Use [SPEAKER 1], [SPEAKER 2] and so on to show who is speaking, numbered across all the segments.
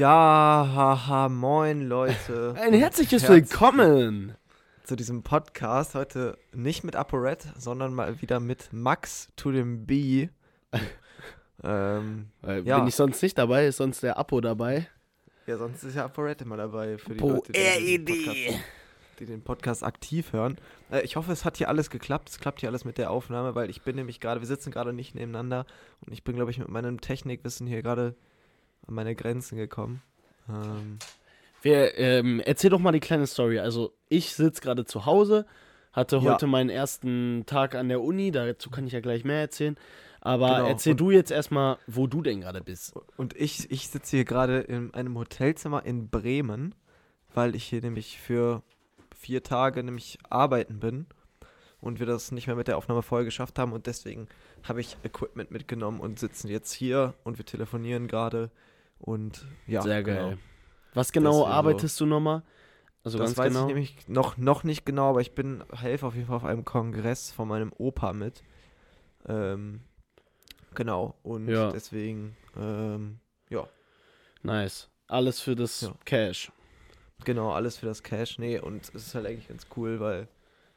[SPEAKER 1] Ja, haha, moin Leute.
[SPEAKER 2] Ein herzliches
[SPEAKER 1] Herzlich-
[SPEAKER 2] Willkommen.
[SPEAKER 1] Zu diesem Podcast heute nicht mit ApoRed, sondern mal wieder mit Max to dem B. ähm,
[SPEAKER 2] Äh,
[SPEAKER 1] Ja.
[SPEAKER 2] Bin ich sonst nicht dabei? Ist sonst der Apo dabei?
[SPEAKER 1] ja, sonst ist ja ApoRed immer dabei für die
[SPEAKER 2] Po
[SPEAKER 1] Leute, die den,
[SPEAKER 2] RED.
[SPEAKER 1] Podcast, die den Podcast aktiv hören. Äh, ich hoffe, es hat hier alles geklappt. Es klappt hier alles mit der Aufnahme, weil ich bin nämlich gerade, wir sitzen gerade nicht nebeneinander und ich bin, glaube ich, mit meinem Technikwissen hier gerade an meine Grenzen gekommen. Ähm,
[SPEAKER 2] Wir, ähm, erzähl doch mal die kleine Story. Also, ich sitze gerade zu Hause, hatte
[SPEAKER 1] Ja.
[SPEAKER 2] heute meinen ersten Tag an der Uni, dazu kann ich ja gleich mehr erzählen. Aber
[SPEAKER 1] Genau.
[SPEAKER 2] erzähl
[SPEAKER 1] Und-
[SPEAKER 2] du jetzt erstmal, wo du denn gerade bist.
[SPEAKER 1] Und ich, ich sitze hier gerade in einem Hotelzimmer in Bremen, weil ich hier nämlich für vier Tage nämlich arbeiten bin und wir das nicht mehr mit der Aufnahme vorher geschafft haben und deswegen habe ich Equipment mitgenommen und sitzen jetzt hier und wir telefonieren gerade und ja,
[SPEAKER 2] Sehr
[SPEAKER 1] genau.
[SPEAKER 2] geil. Was genau
[SPEAKER 1] Deswegen so.
[SPEAKER 2] arbeitest du nochmal? Also
[SPEAKER 1] das
[SPEAKER 2] ganz
[SPEAKER 1] weiß
[SPEAKER 2] genau.
[SPEAKER 1] ich nämlich noch, noch nicht genau, aber ich bin helfe auf jeden Fall auf einem Kongress von meinem Opa mit. Ähm, genau, und
[SPEAKER 2] Ja.
[SPEAKER 1] deswegen, ähm, ja,
[SPEAKER 2] Nice. Alles für das
[SPEAKER 1] Ja.
[SPEAKER 2] Cash.
[SPEAKER 1] Genau, alles für das Cash. Nee, und es ist halt eigentlich ganz cool, weil,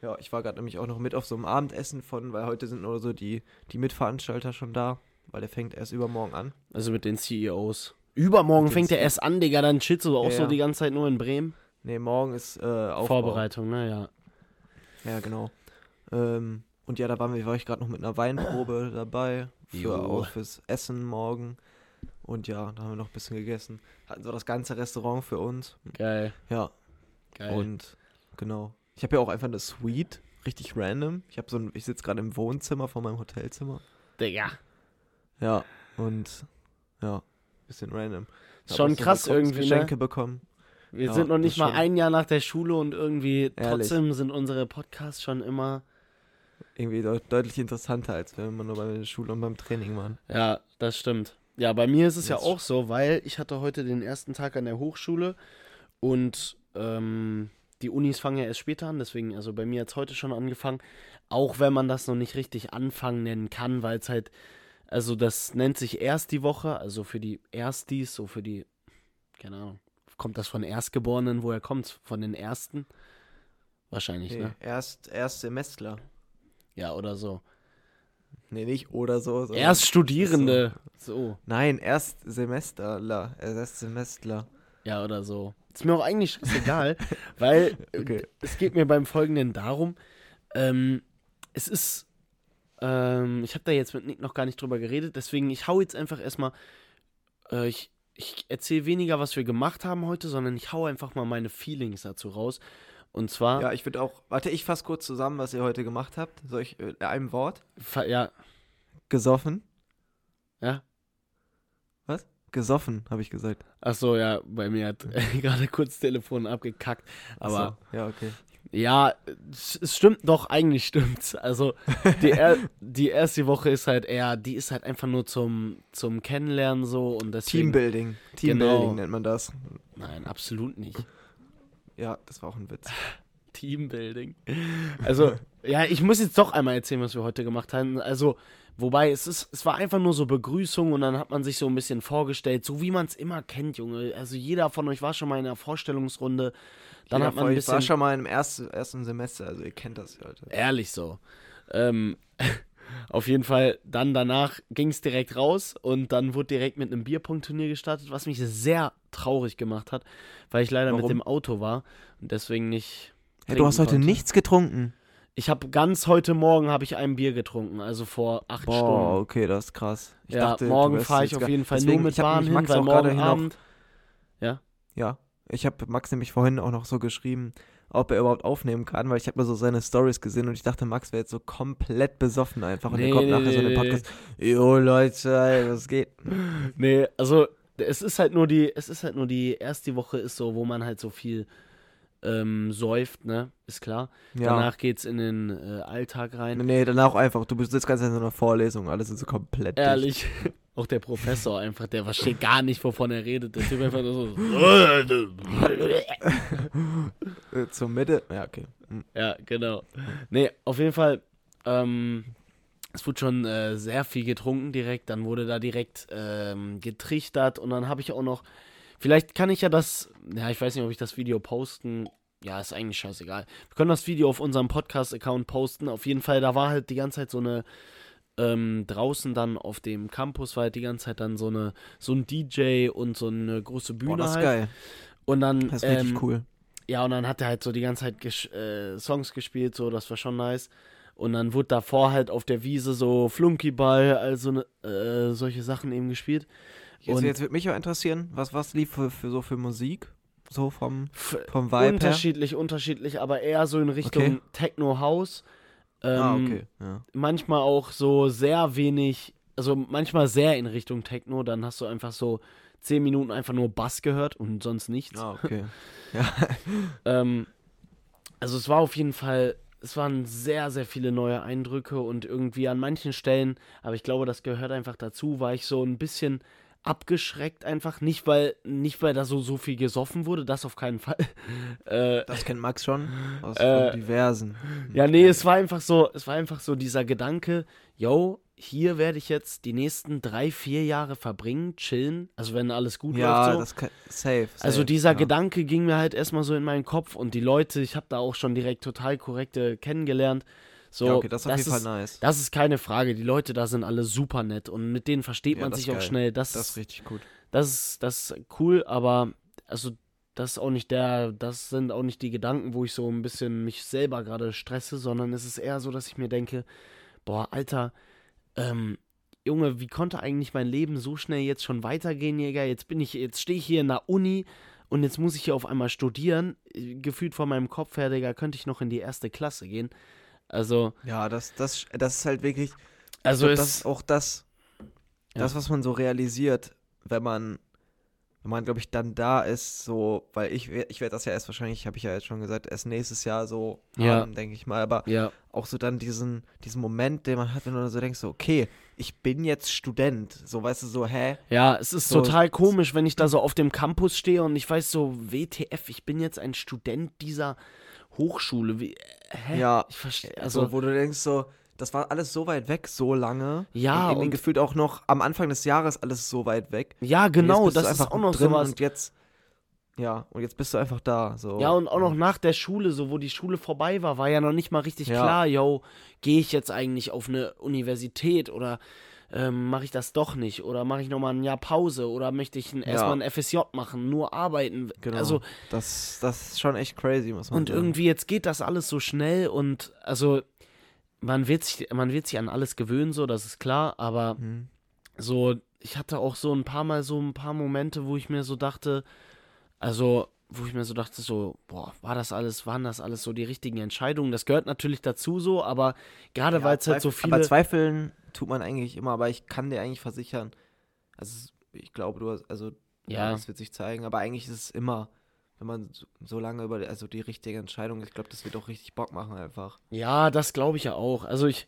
[SPEAKER 1] ja, ich war gerade nämlich auch noch mit auf so einem Abendessen von, weil heute sind nur so die, die Mitveranstalter schon da, weil der fängt erst übermorgen an.
[SPEAKER 2] Also mit den CEOs. Übermorgen fängt der erst an, Digga. Dann chillst du auch
[SPEAKER 1] Ja,
[SPEAKER 2] so die ganze Zeit nur in Bremen.
[SPEAKER 1] Nee, morgen ist äh, Aufbau.
[SPEAKER 2] Vorbereitung, ne? Ja.
[SPEAKER 1] Ja, genau. Ähm, und ja, da waren wir, war ich gerade noch mit einer Weinprobe dabei, für auch fürs Essen morgen. Und ja, da haben wir noch ein bisschen gegessen. Hatten so das ganze Restaurant für uns.
[SPEAKER 2] Geil.
[SPEAKER 1] Ja,
[SPEAKER 2] Geil.
[SPEAKER 1] und genau. Ich habe ja auch einfach eine Suite, richtig random. Ich habe so ein, ich sitze gerade im Wohnzimmer von meinem Hotelzimmer.
[SPEAKER 2] Digga.
[SPEAKER 1] Ja, und ja, bisschen random. Hab
[SPEAKER 2] Schon
[SPEAKER 1] auch so
[SPEAKER 2] krass irgendwie, ne?
[SPEAKER 1] Geschenke bekommen.
[SPEAKER 2] Wir
[SPEAKER 1] Ja,
[SPEAKER 2] sind noch nicht mal ein Jahr nach der Schule und irgendwie
[SPEAKER 1] Ehrlich.
[SPEAKER 2] trotzdem sind unsere Podcasts schon immer.
[SPEAKER 1] Irgendwie deut deutlich interessanter, als wenn wir nur bei der Schule und beim Training waren.
[SPEAKER 2] Ja, das stimmt. Ja, bei mir ist es ja
[SPEAKER 1] Das-
[SPEAKER 2] auch so, weil ich hatte heute den ersten Tag an der Hochschule und ähm, die Unis fangen ja erst später an, deswegen, also bei mir hat es heute schon angefangen, auch wenn man das noch nicht richtig Anfang nennen kann, weil es halt, also das nennt sich erst die Woche, also für die Erstis, so für die, keine Ahnung, kommt das von Erstgeborenen, woher kommt Von den Ersten? Wahrscheinlich,
[SPEAKER 1] Nee,
[SPEAKER 2] ne?
[SPEAKER 1] erst, erst Semestler.
[SPEAKER 2] Ja, oder so.
[SPEAKER 1] Nee, nicht oder so.
[SPEAKER 2] Erststudierende, so.
[SPEAKER 1] Nein, erst Semesterler. Erst Semestler.
[SPEAKER 2] Ja, oder so. Ist mir auch eigentlich egal, weil
[SPEAKER 1] Okay.
[SPEAKER 2] es geht mir beim Folgenden darum, ähm, es ist, ähm, ich habe da jetzt mit Nick noch gar nicht drüber geredet, deswegen ich hau jetzt einfach erstmal, äh, ich, ich erzähle weniger, was wir gemacht haben heute, sondern ich hau einfach mal meine Feelings dazu raus. Und zwar,
[SPEAKER 1] Ja, ich würde auch. Warte, ich fasse kurz zusammen, was ihr heute gemacht habt. Soll ich äh, in einem Wort?
[SPEAKER 2] ja,
[SPEAKER 1] Gesoffen.
[SPEAKER 2] ja,
[SPEAKER 1] Was? Gesoffen, habe ich gesagt.
[SPEAKER 2] ach so, ja, bei mir hat gerade kurz das Telefon abgekackt, aber
[SPEAKER 1] so, ja, okay.
[SPEAKER 2] Ja, es stimmt doch, eigentlich stimmt's. Also die, er, die erste Woche ist halt eher, die ist halt einfach nur zum, zum Kennenlernen so und deswegen.
[SPEAKER 1] Teambuilding. Teambuilding
[SPEAKER 2] Genau.
[SPEAKER 1] nennt man das.
[SPEAKER 2] Nein, absolut nicht.
[SPEAKER 1] Ja, das war auch ein Witz.
[SPEAKER 2] Teambuilding. Also, ja, ich muss jetzt doch einmal erzählen, was wir heute gemacht haben. Also, wobei, es ist, es war einfach nur so Begrüßung und dann hat man sich so ein bisschen vorgestellt, so wie man es immer kennt, Junge. Also jeder von euch war schon mal in einer Vorstellungsrunde. Dann
[SPEAKER 1] Jeder
[SPEAKER 2] hat man
[SPEAKER 1] von
[SPEAKER 2] ein
[SPEAKER 1] euch war
[SPEAKER 2] bisschen.
[SPEAKER 1] schon mal im ersten, ersten Semester, also ihr kennt das ja heute.
[SPEAKER 2] Ehrlich so. Ähm, auf jeden Fall, dann danach ging es direkt raus und dann wurde direkt mit einem Bierpunktturnier gestartet, was mich sehr traurig gemacht hat, weil ich leider mit
[SPEAKER 1] Warum?
[SPEAKER 2] dem Auto war und deswegen nicht.
[SPEAKER 1] Hey, du hast heute
[SPEAKER 2] konnte.
[SPEAKER 1] nichts getrunken.
[SPEAKER 2] Ich habe ganz heute Morgen habe ich ein Bier getrunken, also vor acht
[SPEAKER 1] Boah,
[SPEAKER 2] Stunden.
[SPEAKER 1] okay, das ist krass. Ich
[SPEAKER 2] ja,
[SPEAKER 1] dachte,
[SPEAKER 2] morgen fahre ich auf jeden Fall
[SPEAKER 1] Deswegen,
[SPEAKER 2] nur mit Bahn hin,
[SPEAKER 1] Max
[SPEAKER 2] weil morgen Abend.
[SPEAKER 1] Ja, ich habe Max nämlich vorhin auch noch so geschrieben, ob er überhaupt aufnehmen kann, weil ich habe mir so seine Stories gesehen und ich dachte, Max wäre jetzt so komplett besoffen einfach und
[SPEAKER 2] Nee,
[SPEAKER 1] er kommt nachher so in den Podcast. Jo Leute, ey, was geht?
[SPEAKER 2] Nee, also es ist halt nur die, es ist halt nur die erste Woche ist so, wo man halt so viel ähm, säuft, ne? Ist klar.
[SPEAKER 1] Ja.
[SPEAKER 2] Danach geht's in den äh, Alltag rein.
[SPEAKER 1] Nee, danach einfach. Du sitzt ganz in so einer Vorlesung, alles ist so komplett dicht.
[SPEAKER 2] Ehrlich. Auch der Professor einfach, der versteht gar nicht, wovon er redet. Der Typ einfach nur so.
[SPEAKER 1] Zur Mitte. Ja, okay. Hm.
[SPEAKER 2] ja, genau. Nee, auf jeden Fall, ähm, es wurde schon äh, sehr viel getrunken direkt. Dann wurde da direkt ähm, getrichtert und dann habe ich auch noch Vielleicht kann ich ja das, ja, ich weiß nicht, ob ich das Video posten. Ja, ist eigentlich scheißegal. Wir können das Video auf unserem Podcast-Account posten. Auf jeden Fall, da war halt die ganze Zeit so eine, ähm, draußen dann auf dem Campus war halt die ganze Zeit dann so eine, so ein DJ und so eine große Bühne
[SPEAKER 1] Boah, das ist
[SPEAKER 2] halt.
[SPEAKER 1] geil.
[SPEAKER 2] Und dann,
[SPEAKER 1] Das ist richtig
[SPEAKER 2] ähm,
[SPEAKER 1] cool.
[SPEAKER 2] ja, und dann hat er halt so die ganze Zeit gesch- äh, Songs gespielt, so, das war schon nice. Und dann wurde davor halt auf der Wiese so Flunkyball, also äh, solche Sachen eben gespielt.
[SPEAKER 1] Jetzt, jetzt würde mich auch interessieren, was, was lief für, für so für Musik? So vom, vom Vibe her?
[SPEAKER 2] unterschiedlich, unterschiedlich, aber eher so in Richtung
[SPEAKER 1] Okay.
[SPEAKER 2] Techno-House. Ähm,
[SPEAKER 1] ah, okay. Ja.
[SPEAKER 2] Manchmal auch so sehr wenig, also manchmal sehr in Richtung Techno, dann hast du einfach so 10 Minuten einfach nur Bass gehört und sonst nichts.
[SPEAKER 1] Ah, okay. ja.
[SPEAKER 2] Ähm, also es war auf jeden Fall, es waren sehr, sehr viele neue Eindrücke und irgendwie an manchen Stellen, aber ich glaube, das gehört einfach dazu, war ich so ein bisschen abgeschreckt einfach. Nicht, weil, nicht, weil da so, so viel gesoffen wurde, das auf keinen Fall. äh,
[SPEAKER 1] Das kennt Max schon aus
[SPEAKER 2] Äh,
[SPEAKER 1] diversen.
[SPEAKER 2] ja, nee, es war einfach so, es war einfach so dieser Gedanke, yo, hier werde ich jetzt die nächsten drei, vier Jahre verbringen, chillen, also wenn alles gut
[SPEAKER 1] Ja,
[SPEAKER 2] läuft so.
[SPEAKER 1] das kann, safe, safe.
[SPEAKER 2] Also dieser
[SPEAKER 1] ja.
[SPEAKER 2] Gedanke ging mir halt erstmal so in meinen Kopf und die Leute, ich habe da auch schon direkt total korrekte kennengelernt. So,
[SPEAKER 1] ja, okay, das ist auf jeden
[SPEAKER 2] ist,
[SPEAKER 1] Fall nice.
[SPEAKER 2] Das ist keine Frage. Die Leute da sind alle super nett und mit denen versteht
[SPEAKER 1] Ja,
[SPEAKER 2] man sich auch schnell. Das,
[SPEAKER 1] Das ist
[SPEAKER 2] ist,
[SPEAKER 1] richtig gut.
[SPEAKER 2] das, ist, das ist cool, aber also das ist auch nicht der, das sind auch nicht die Gedanken, wo ich so ein bisschen mich selber gerade stresse, sondern es ist eher so, dass ich mir denke, boah, Alter, ähm, Junge, wie konnte eigentlich mein Leben so schnell jetzt schon weitergehen, Jäger? Jetzt bin ich, jetzt stehe ich hier in der Uni und jetzt muss ich hier auf einmal studieren. Äh, Gefühlt von meinem Kopf her, Digga, könnte ich noch in die erste Klasse gehen. Also,
[SPEAKER 1] Ja, das, das, das ist halt wirklich.
[SPEAKER 2] also
[SPEAKER 1] glaub, das ist auch das,
[SPEAKER 2] Ja.
[SPEAKER 1] das, was man so realisiert, wenn man, wenn man, glaube ich, dann da ist, so, weil ich, ich werde das ja erst wahrscheinlich, habe ich ja jetzt schon gesagt, erst nächstes Jahr so
[SPEAKER 2] Ja.
[SPEAKER 1] haben, denke ich mal, aber
[SPEAKER 2] ja,
[SPEAKER 1] auch so dann diesen, diesen Moment, den man hat, wenn du so denkst, so, okay, ich bin jetzt Student, so, weißt du, so, hä?
[SPEAKER 2] ja, es ist
[SPEAKER 1] So,
[SPEAKER 2] total komisch, wenn ich da so auf dem Campus stehe und ich weiß so, WTF, ich bin jetzt ein Student dieser Hochschule. Wie, hä?
[SPEAKER 1] Ja,
[SPEAKER 2] Ich verstehe,
[SPEAKER 1] Also,
[SPEAKER 2] also,
[SPEAKER 1] wo du denkst, so, das war alles so weit weg, so lange.
[SPEAKER 2] Ja,
[SPEAKER 1] und,
[SPEAKER 2] und-
[SPEAKER 1] gefühlt auch noch am Anfang des Jahres alles so weit weg.
[SPEAKER 2] ja, genau, das ist auch noch
[SPEAKER 1] drin
[SPEAKER 2] sowas.
[SPEAKER 1] Und jetzt, ja, und jetzt bist du einfach da, so.
[SPEAKER 2] Ja, und auch noch nach der Schule, so wo die Schule vorbei war, war ja noch nicht mal richtig
[SPEAKER 1] Ja.
[SPEAKER 2] klar, yo, gehe ich jetzt eigentlich auf eine Universität oder ähm, mache ich das doch nicht? Oder mache ich nochmal ein Jahr Pause? Oder möchte ich ein, erstmal ein FSJ machen, nur arbeiten?
[SPEAKER 1] Genau.
[SPEAKER 2] Also,
[SPEAKER 1] das, das ist schon echt crazy, muss man
[SPEAKER 2] und
[SPEAKER 1] sagen.
[SPEAKER 2] irgendwie jetzt geht das alles so schnell und also man wird sich, man wird sich an alles gewöhnen, so, das ist klar, aber
[SPEAKER 1] Mhm.
[SPEAKER 2] so, ich hatte auch so ein paar Mal so ein paar Momente, wo ich mir so dachte, also, wo ich mir so dachte, so, boah, war das alles, waren das alles so die richtigen Entscheidungen? Das gehört natürlich dazu so, aber gerade
[SPEAKER 1] Ja,
[SPEAKER 2] weil es halt so
[SPEAKER 1] Zweifel- Aber
[SPEAKER 2] viele.
[SPEAKER 1] zweifeln tut man eigentlich immer, aber ich kann dir eigentlich versichern, also ich glaube, du hast, also ja,
[SPEAKER 2] Ja.
[SPEAKER 1] das wird sich zeigen, aber eigentlich ist es immer, wenn man so, so lange über, also die richtige Entscheidung, ich glaube, das wird auch richtig Bock machen einfach.
[SPEAKER 2] Ja, das glaube ich ja auch. Also ich,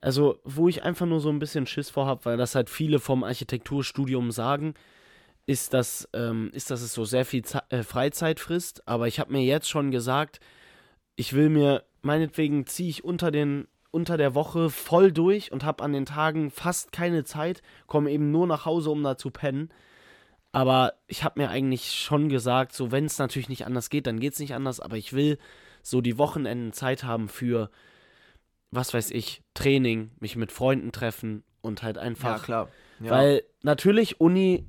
[SPEAKER 2] also wo ich einfach nur so ein bisschen Schiss vor habe, weil das halt viele vom Architekturstudium sagen, ist, dass, ähm, ist, dass es so sehr viel Ze äh, Freizeit frisst. Aber ich habe mir jetzt schon gesagt, ich will mir, meinetwegen ziehe ich unter den unter der Woche voll durch und habe an den Tagen fast keine Zeit, komme eben nur nach Hause, um da zu pennen. Aber ich habe mir eigentlich schon gesagt, so wenn es natürlich nicht anders geht, dann geht es nicht anders, aber ich will so die Wochenenden Zeit haben für, was weiß ich, Training, mich mit Freunden treffen und halt einfach.
[SPEAKER 1] klar. Ja.
[SPEAKER 2] Weil natürlich Uni,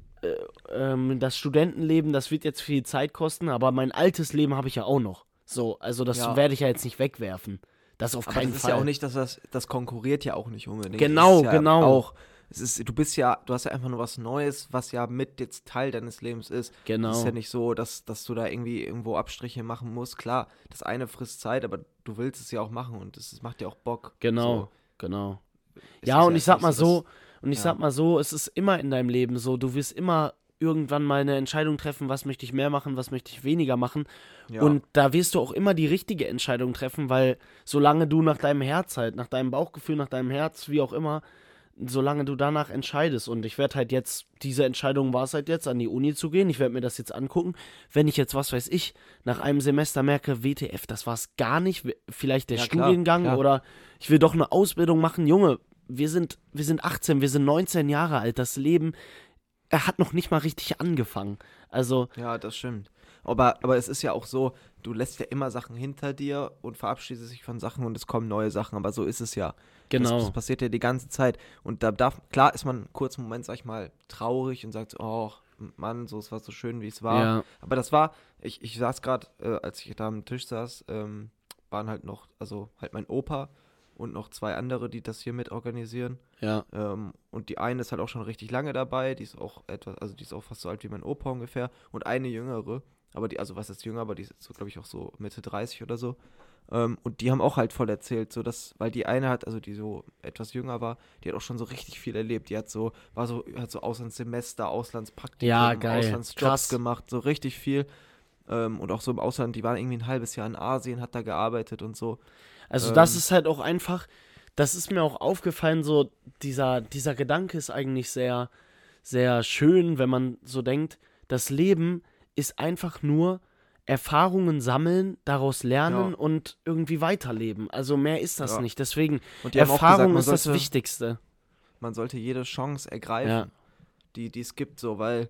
[SPEAKER 2] ähm, das Studentenleben, das wird jetzt viel Zeit kosten, aber mein altes Leben habe ich ja auch noch. So, also das
[SPEAKER 1] Ja.
[SPEAKER 2] werde ich ja jetzt nicht wegwerfen. Das auf
[SPEAKER 1] Aber
[SPEAKER 2] keinen
[SPEAKER 1] das ist
[SPEAKER 2] Fall.
[SPEAKER 1] ja auch nicht, dass das, das konkurriert ja auch nicht unbedingt.
[SPEAKER 2] Genau,
[SPEAKER 1] ist ja
[SPEAKER 2] genau.
[SPEAKER 1] Auch, es ist, du bist ja, du hast ja einfach nur was Neues, was ja mit jetzt Teil deines Lebens ist.
[SPEAKER 2] Genau.
[SPEAKER 1] Es ist ja nicht so, dass, dass du da irgendwie irgendwo Abstriche machen musst. Klar, das eine frisst Zeit, aber du willst es ja auch machen und es, macht dir auch Bock.
[SPEAKER 2] Genau,
[SPEAKER 1] So.
[SPEAKER 2] genau.
[SPEAKER 1] Es
[SPEAKER 2] Ja,
[SPEAKER 1] ist
[SPEAKER 2] und ich
[SPEAKER 1] jetzt
[SPEAKER 2] sag mal so,
[SPEAKER 1] dass-
[SPEAKER 2] und ich
[SPEAKER 1] ja.
[SPEAKER 2] sag mal so, es ist immer in deinem Leben so, du wirst immer irgendwann mal eine Entscheidung treffen, was möchte ich mehr machen, was möchte ich weniger machen.
[SPEAKER 1] ja.
[SPEAKER 2] Und da wirst du auch immer die richtige Entscheidung treffen, weil solange du nach deinem Herz halt, nach deinem Bauchgefühl, nach deinem Herz, wie auch immer, solange du danach entscheidest. Und ich werde halt jetzt, diese Entscheidung war es halt jetzt, an die Uni zu gehen. Ich werde mir das jetzt angucken. Wenn ich jetzt, was weiß ich, nach einem Semester merke, WTF, das war es gar nicht, vielleicht der
[SPEAKER 1] Ja, klar,
[SPEAKER 2] Studiengang
[SPEAKER 1] klar.
[SPEAKER 2] oder ich will doch eine Ausbildung machen, Junge, wir sind, wir sind 18, wir sind 19 Jahre alt. Das Leben er hat noch nicht mal richtig angefangen. Also,
[SPEAKER 1] Ja, das stimmt. Aber, aber es ist ja auch so, du lässt ja immer Sachen hinter dir und verabschiedest dich von Sachen und es kommen neue Sachen, aber so ist es ja. Das,
[SPEAKER 2] genau.
[SPEAKER 1] das passiert ja die ganze Zeit. Und da darf, klar ist man einen kurzen Moment, sag ich mal, traurig und sagt oh, Mann, so es war so schön, wie es war.
[SPEAKER 2] Ja,
[SPEAKER 1] Aber das war, ich, ich saß gerade, äh, als ich da am Tisch saß, ähm, waren halt noch, also halt mein Opa und noch zwei andere, die das hier mit organisieren.
[SPEAKER 2] ja,
[SPEAKER 1] Ähm, und die eine ist halt auch schon richtig lange dabei, die ist auch etwas, also die ist auch fast so alt wie mein Opa ungefähr. Und eine jüngere, aber die, also was ist jünger, aber die ist so, glaube ich, auch so Mitte 30 oder so. Ähm, und die haben auch halt voll erzählt, so dass, weil die eine hat, also die so etwas jünger war, die hat auch schon so richtig viel erlebt. Die hat so, war so, hat so Auslandssemester, Auslandspraktikum,
[SPEAKER 2] Ja.
[SPEAKER 1] Auslandsjobs
[SPEAKER 2] Krass.
[SPEAKER 1] gemacht, so richtig viel. Ähm, und auch so im Ausland, die war irgendwie ein halbes Jahr in Asien, hat da gearbeitet und so.
[SPEAKER 2] Also das
[SPEAKER 1] Ähm.
[SPEAKER 2] ist halt auch einfach, das ist mir auch aufgefallen, so dieser, dieser Gedanke ist eigentlich sehr, sehr schön, wenn man so denkt, das Leben ist einfach nur Erfahrungen sammeln, daraus lernen
[SPEAKER 1] Ja.
[SPEAKER 2] und irgendwie weiterleben. Also mehr ist das
[SPEAKER 1] Ja.
[SPEAKER 2] nicht. Deswegen, Erfahrung
[SPEAKER 1] gesagt,
[SPEAKER 2] ist das
[SPEAKER 1] sollte-
[SPEAKER 2] Wichtigste.
[SPEAKER 1] man sollte jede Chance ergreifen,
[SPEAKER 2] Ja.
[SPEAKER 1] die, die es gibt, so, weil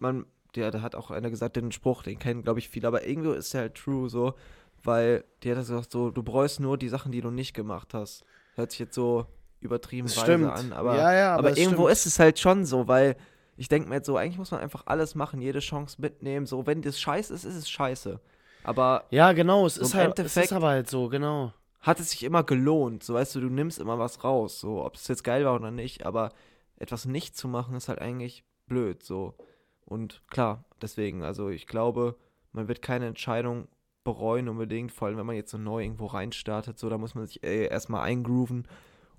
[SPEAKER 1] man, der, der hat auch einer gesagt, den Spruch, den kennen, glaube ich, viele, aber irgendwo ist der halt true, so, weil der hat gesagt, so, du bereust nur die Sachen, die du nicht gemacht hast. Hört sich jetzt so übertrieben
[SPEAKER 2] Das
[SPEAKER 1] weise
[SPEAKER 2] stimmt.
[SPEAKER 1] an, aber,
[SPEAKER 2] ja, ja,
[SPEAKER 1] aber,
[SPEAKER 2] es
[SPEAKER 1] irgendwo
[SPEAKER 2] stimmt.
[SPEAKER 1] ist es halt schon so, weil ich denke mir jetzt so, eigentlich muss man einfach alles machen, jede Chance mitnehmen, so, wenn das scheiße ist, ist es scheiße. Aber
[SPEAKER 2] Ja, genau, es
[SPEAKER 1] So
[SPEAKER 2] ist
[SPEAKER 1] im
[SPEAKER 2] halt, es ist aber halt so, genau.
[SPEAKER 1] hat es sich immer gelohnt. So weißt du, du nimmst immer was raus, so ob es jetzt geil war oder nicht, aber etwas nicht zu machen ist halt eigentlich blöd, so. Und klar, deswegen, also ich glaube, man wird keine Entscheidung bereuen unbedingt, vor allem wenn man jetzt so neu irgendwo reinstartet, so, da muss man sich äh, erstmal eingrooven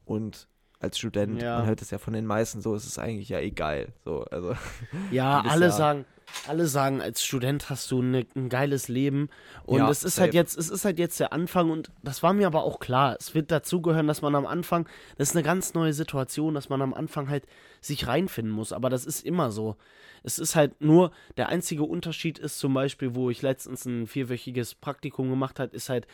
[SPEAKER 1] und als Student,
[SPEAKER 2] Ja.
[SPEAKER 1] man hört es ja von den meisten so, ist es eigentlich ja egal, so, also
[SPEAKER 2] Ja, alle
[SPEAKER 1] Jahr.
[SPEAKER 2] sagen, alle sagen, als Student hast du ne, ein geiles Leben. Und
[SPEAKER 1] Ja,
[SPEAKER 2] es ist halt
[SPEAKER 1] safe.
[SPEAKER 2] jetzt, es ist halt jetzt der Anfang und das war mir aber auch klar. Es wird dazugehören, dass man am Anfang, das ist eine ganz neue Situation, dass man am Anfang halt sich reinfinden muss. Aber das ist immer so. Es ist halt nur, der einzige Unterschied ist zum Beispiel, wo ich letztens ein vierwöchiges Praktikum gemacht habe, ist halt,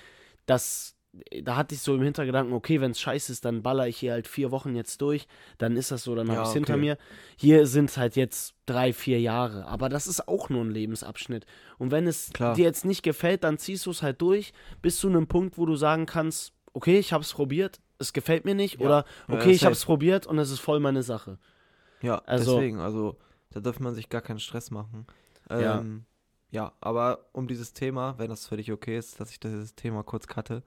[SPEAKER 2] dass da hatte ich so im Hintergedanken, okay, wenn es scheiße ist, dann baller ich hier halt vier Wochen jetzt durch, dann ist das so, dann
[SPEAKER 1] Ja,
[SPEAKER 2] habe ich es hinter
[SPEAKER 1] okay.
[SPEAKER 2] mir. Hier sind es halt jetzt drei, vier Jahre, aber das ist auch nur ein Lebensabschnitt. Und wenn es
[SPEAKER 1] Klar.
[SPEAKER 2] dir jetzt nicht gefällt, dann ziehst du es halt durch, bis zu einem Punkt, wo du sagen kannst, okay, ich habe es probiert, es gefällt mir nicht,
[SPEAKER 1] Ja.
[SPEAKER 2] oder
[SPEAKER 1] Ja,
[SPEAKER 2] okay, ich
[SPEAKER 1] safe.
[SPEAKER 2] habe es probiert und es ist voll meine Sache.
[SPEAKER 1] Ja,
[SPEAKER 2] Also-
[SPEAKER 1] deswegen, also da darf man sich gar keinen Stress machen.
[SPEAKER 2] Ja.
[SPEAKER 1] Ähm, ja, aber um dieses Thema, wenn das für dich okay ist, dass ich dieses Thema kurz cutte,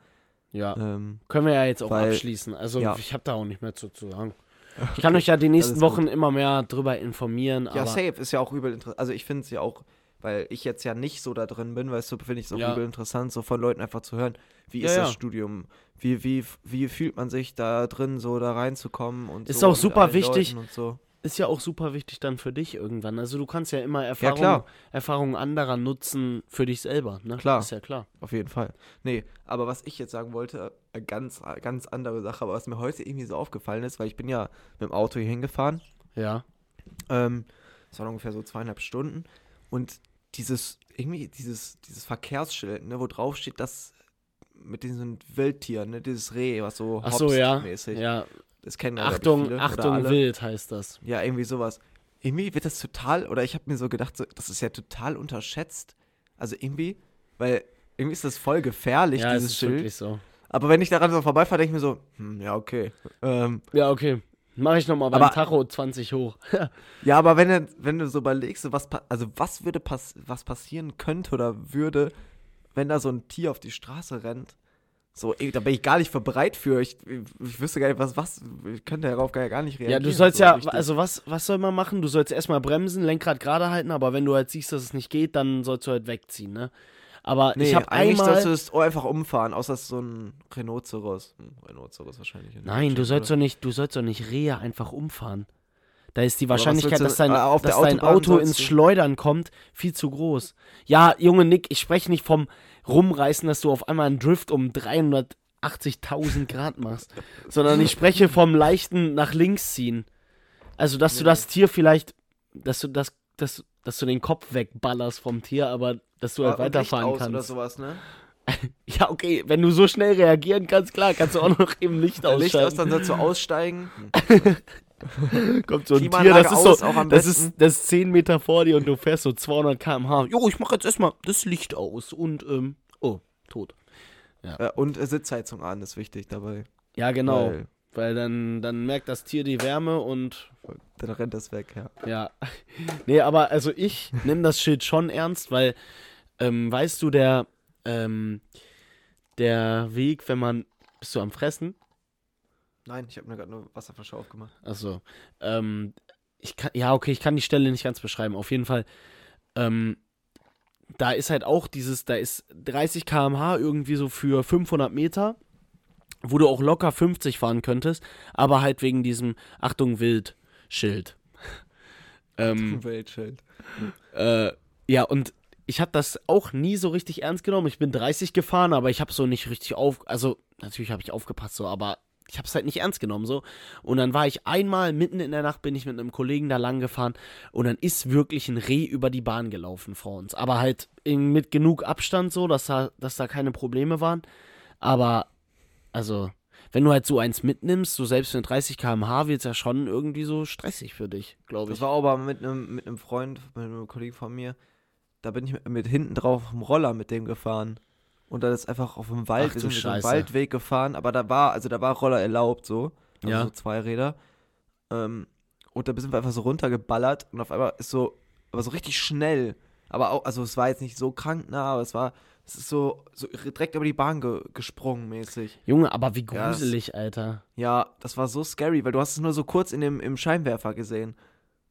[SPEAKER 2] Ja.
[SPEAKER 1] ähm,
[SPEAKER 2] Können wir ja jetzt auch
[SPEAKER 1] Weil-
[SPEAKER 2] abschließen. Also
[SPEAKER 1] ja.
[SPEAKER 2] ich habe da auch nicht mehr zu, zu sagen. Ich kann euch ja die nächsten Wochen immer mehr drüber informieren.
[SPEAKER 1] ja,
[SPEAKER 2] aber
[SPEAKER 1] safe ist ja auch übel interessant. Also ich finde es ja auch, weil ich jetzt ja nicht so da drin bin, weißt du, finde ich es auch
[SPEAKER 2] Ja.
[SPEAKER 1] übel interessant, so von Leuten einfach zu hören, wie
[SPEAKER 2] Ja,
[SPEAKER 1] ist das. Studium, wie, wie, wie fühlt man sich da drin, so da reinzukommen und
[SPEAKER 2] Ist
[SPEAKER 1] so
[SPEAKER 2] auch super wichtig.
[SPEAKER 1] So.
[SPEAKER 2] Ist ja auch super wichtig dann für dich irgendwann. Also du kannst ja immer Erfahrungen
[SPEAKER 1] klar.
[SPEAKER 2] Erfahrungen anderer nutzen für dich selber. Ne?
[SPEAKER 1] Klar.
[SPEAKER 2] Ist ja klar.
[SPEAKER 1] Auf jeden Fall. Nee, aber was ich jetzt sagen wollte, eine ganz, ganz andere Sache, aber was mir heute irgendwie so aufgefallen ist, weil ich bin ja mit dem Auto hier hingefahren
[SPEAKER 2] Ja.
[SPEAKER 1] Ähm, das waren ungefähr so zweieinhalb Stunden. Und dieses, irgendwie, dieses, dieses Verkehrsschild, ne, wo drauf steht, das mit diesen Wildtieren, ne, dieses Reh, was so
[SPEAKER 2] Ach so, ja.
[SPEAKER 1] mäßig.
[SPEAKER 2] ja.
[SPEAKER 1] Das kennen
[SPEAKER 2] Achtung,
[SPEAKER 1] viele,
[SPEAKER 2] Achtung, wild heißt das.
[SPEAKER 1] Ja, irgendwie sowas. Irgendwie wird das total, oder ich habe mir so gedacht, so, das ist ja total unterschätzt. Also irgendwie, weil irgendwie ist das voll gefährlich,
[SPEAKER 2] ja, es
[SPEAKER 1] dieses
[SPEAKER 2] ist
[SPEAKER 1] Schild.
[SPEAKER 2] wirklich so.
[SPEAKER 1] Aber wenn ich daran so vorbeifahre, denke ich mir so, hm, ja, okay. Ähm,
[SPEAKER 2] Ja, okay. Mache ich nochmal beim
[SPEAKER 1] Aber-
[SPEAKER 2] Tacho 20 hoch.
[SPEAKER 1] Ja, aber wenn du, wenn du so überlegst, was, also was würde pass was passieren könnte oder würde, wenn da so ein Tier auf die Straße rennt, so, ey, da bin ich gar nicht bereit für. Ich, ich wüsste gar nicht, was, was, ich könnte darauf gar, gar nicht reagieren.
[SPEAKER 2] ja, du sollst
[SPEAKER 1] so
[SPEAKER 2] ja,
[SPEAKER 1] richtig.
[SPEAKER 2] also was, was soll man machen? Du sollst erstmal bremsen, Lenkrad gerade halten, aber wenn du halt siehst, dass es nicht geht, dann sollst du halt wegziehen, ne? Aber
[SPEAKER 1] nee,
[SPEAKER 2] ich habe
[SPEAKER 1] eigentlich
[SPEAKER 2] einmal.
[SPEAKER 1] sollst du es einfach umfahren, außer es so ein Rhinoceros. Hm, Rhinoceros wahrscheinlich. in
[SPEAKER 2] Nein, du sollst
[SPEAKER 1] oder?
[SPEAKER 2] doch nicht, du sollst doch nicht Rehe einfach umfahren. Da ist die Wahrscheinlichkeit,
[SPEAKER 1] willst
[SPEAKER 2] dass
[SPEAKER 1] du-
[SPEAKER 2] dein,
[SPEAKER 1] äh,
[SPEAKER 2] dass dein Auto ins
[SPEAKER 1] du-
[SPEAKER 2] Schleudern kommt, viel zu groß. Ja, Junge Nick, ich spreche nicht vom Rumreißen, dass du auf einmal einen Drift um 380.000 Grad machst, sondern ich spreche vom leichten nach links ziehen. Also, dass du
[SPEAKER 1] Nee.
[SPEAKER 2] das Tier vielleicht, dass du das, dass, dass du den Kopf wegballerst vom Tier, aber dass du halt
[SPEAKER 1] und Licht
[SPEAKER 2] weiterfahren
[SPEAKER 1] aus Oder
[SPEAKER 2] kannst.
[SPEAKER 1] sowas, ne?
[SPEAKER 2] Ja, okay, wenn du so schnell reagieren kannst, klar, kannst du auch noch eben Licht
[SPEAKER 1] Licht aus,
[SPEAKER 2] ausschalten.
[SPEAKER 1] dann sollst du aussteigen.
[SPEAKER 2] Kommt so ein Tier, das ist so, das
[SPEAKER 1] besten.
[SPEAKER 2] ist, das ist 10 Meter vor dir und du fährst so 200 km/h. Jo, ich mach jetzt erstmal das Licht aus und, ähm, oh, tot.
[SPEAKER 1] Äh, und äh, Sitzheizung an ist wichtig dabei.
[SPEAKER 2] Ja, genau.
[SPEAKER 1] Weil
[SPEAKER 2] Weil dann, dann merkt das Tier die Wärme und
[SPEAKER 1] dann rennt das weg, ja.
[SPEAKER 2] ja. Nee, aber also ich nehme das Schild schon ernst, weil, ähm, weißt du, der, ähm, der Weg, wenn man. Bist du am Fressen?
[SPEAKER 1] Nein, ich habe mir gerade nur Wasserflasche aufgemacht.
[SPEAKER 2] Achso. Ähm, ich kann, ja, okay, ich kann die Stelle nicht ganz beschreiben. Auf jeden Fall, ähm, da ist halt auch dieses, da ist 30 km/h irgendwie so für 500 Meter, wo du auch locker 50 fahren könntest, aber halt wegen diesem Achtung Wild-Schild. ähm,
[SPEAKER 1] Weltschild.
[SPEAKER 2] äh, ja, und ich habe das auch nie so richtig ernst genommen. Ich bin 30 gefahren, aber ich habe so nicht richtig auf. Also, natürlich habe ich aufgepasst, so, aber ich habe es halt nicht ernst genommen, so. Und dann war ich einmal mitten in der Nacht, bin ich mit einem Kollegen da lang gefahren und dann ist wirklich ein Reh über die Bahn gelaufen vor uns. Aber halt in, mit genug Abstand, so, dass da, dass da keine Probleme waren. Aber, also, wenn du halt so eins mitnimmst, so selbst mit 30 km/h, wird es ja schon irgendwie so stressig für dich, glaube
[SPEAKER 1] Das
[SPEAKER 2] ich.
[SPEAKER 1] war aber mit einem mit einem Freund, mit einem Kollegen von mir. Da bin ich mit, mit hinten drauf auf dem Roller mit dem gefahren. Und dann ist einfach auf dem Wald,
[SPEAKER 2] Ach
[SPEAKER 1] wir sind mit. Waldweg gefahren, aber da war, also da war Roller erlaubt so. Also
[SPEAKER 2] Ja.
[SPEAKER 1] so zwei Räder. Ähm, und da sind wir einfach so runtergeballert und auf einmal ist so, aber so richtig schnell. Aber auch, also es war jetzt nicht so krank nah, aber es war, es ist so, so direkt über die Bahn ge gesprungen mäßig.
[SPEAKER 2] Junge, aber wie
[SPEAKER 1] Ja, das-
[SPEAKER 2] gruselig, Alter.
[SPEAKER 1] Ja, das war so scary, weil du hast es nur so kurz in dem, im Scheinwerfer gesehen.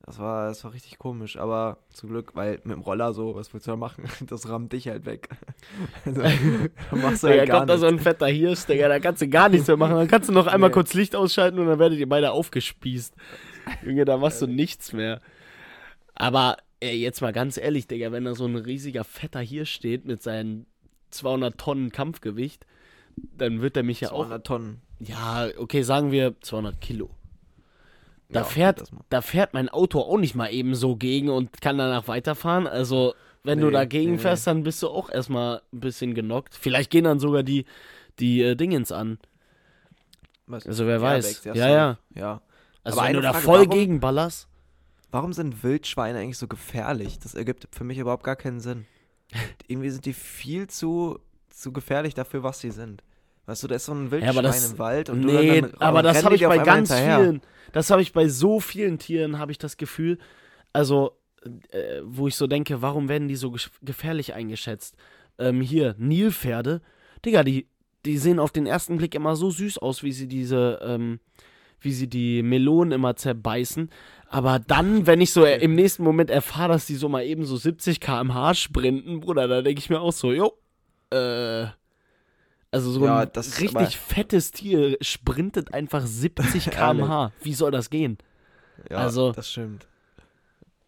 [SPEAKER 1] Das war, das war richtig komisch, aber zum Glück, weil mit dem Roller so, was willst du da machen? Das rammt dich halt weg. Also, da machst du
[SPEAKER 2] Digga,
[SPEAKER 1] ja gar
[SPEAKER 2] kommt da so ein fetter Hirsch, Digga, da kannst du gar nichts mehr machen. Dann kannst du noch einmal
[SPEAKER 1] Nee.
[SPEAKER 2] kurz Licht ausschalten und dann werdet ihr beide aufgespießt. Junge, da machst du nichts mehr. Aber ey, jetzt mal ganz ehrlich, Digga, wenn da so ein riesiger fetter Hirsch steht mit seinen 200 Tonnen Kampfgewicht, dann wird er mich ja auch.
[SPEAKER 1] 200 Tonnen.
[SPEAKER 2] Ja, okay, sagen wir 200 Kilo. Da,
[SPEAKER 1] Ja,
[SPEAKER 2] fährt, da fährt mein Auto auch nicht mal eben so gegen und kann danach weiterfahren. Also, wenn du
[SPEAKER 1] Nee,
[SPEAKER 2] dagegen
[SPEAKER 1] nee,
[SPEAKER 2] fährst, dann bist du auch erstmal ein bisschen genockt. Vielleicht gehen dann sogar die, die äh, Dingens an.
[SPEAKER 1] Was?
[SPEAKER 2] Also, wer
[SPEAKER 1] Die
[SPEAKER 2] weiß.
[SPEAKER 1] Airbags,
[SPEAKER 2] Ja,
[SPEAKER 1] safe.
[SPEAKER 2] ja.
[SPEAKER 1] Ja.
[SPEAKER 2] Also,
[SPEAKER 1] Aber
[SPEAKER 2] wenn du
[SPEAKER 1] eine
[SPEAKER 2] da
[SPEAKER 1] Frage,
[SPEAKER 2] voll
[SPEAKER 1] warum-
[SPEAKER 2] gegenballerst.
[SPEAKER 1] Warum sind Wildschweine eigentlich so gefährlich? Das ergibt für mich überhaupt gar keinen Sinn. Irgendwie sind die viel zu, zu gefährlich dafür, was sie sind. Weißt du, da ist so ein Wildschwein
[SPEAKER 2] aber das-
[SPEAKER 1] im Wald und du
[SPEAKER 2] Nee,
[SPEAKER 1] dann,
[SPEAKER 2] aber das habe ich bei ganz
[SPEAKER 1] hinterher.
[SPEAKER 2] vielen. Das habe ich bei so vielen Tieren, habe ich das Gefühl. Also, äh, wo ich so denke, warum werden die so gefährlich eingeschätzt? Ähm, hier, Nilpferde. Digga, die, die sehen auf den ersten Blick immer so süß aus, wie sie diese, ähm, wie sie die Melonen immer zerbeißen. Aber dann, wenn ich so im nächsten Moment erfahre, dass die so mal eben so 70 km/h sprinten, Bruder, da denke ich mir auch so, jo, äh. Also so
[SPEAKER 1] Ja,
[SPEAKER 2] ein richtig fettes Tier sprintet einfach 70 km/h. Wie soll das gehen?
[SPEAKER 1] Ja,
[SPEAKER 2] Also-
[SPEAKER 1] das stimmt.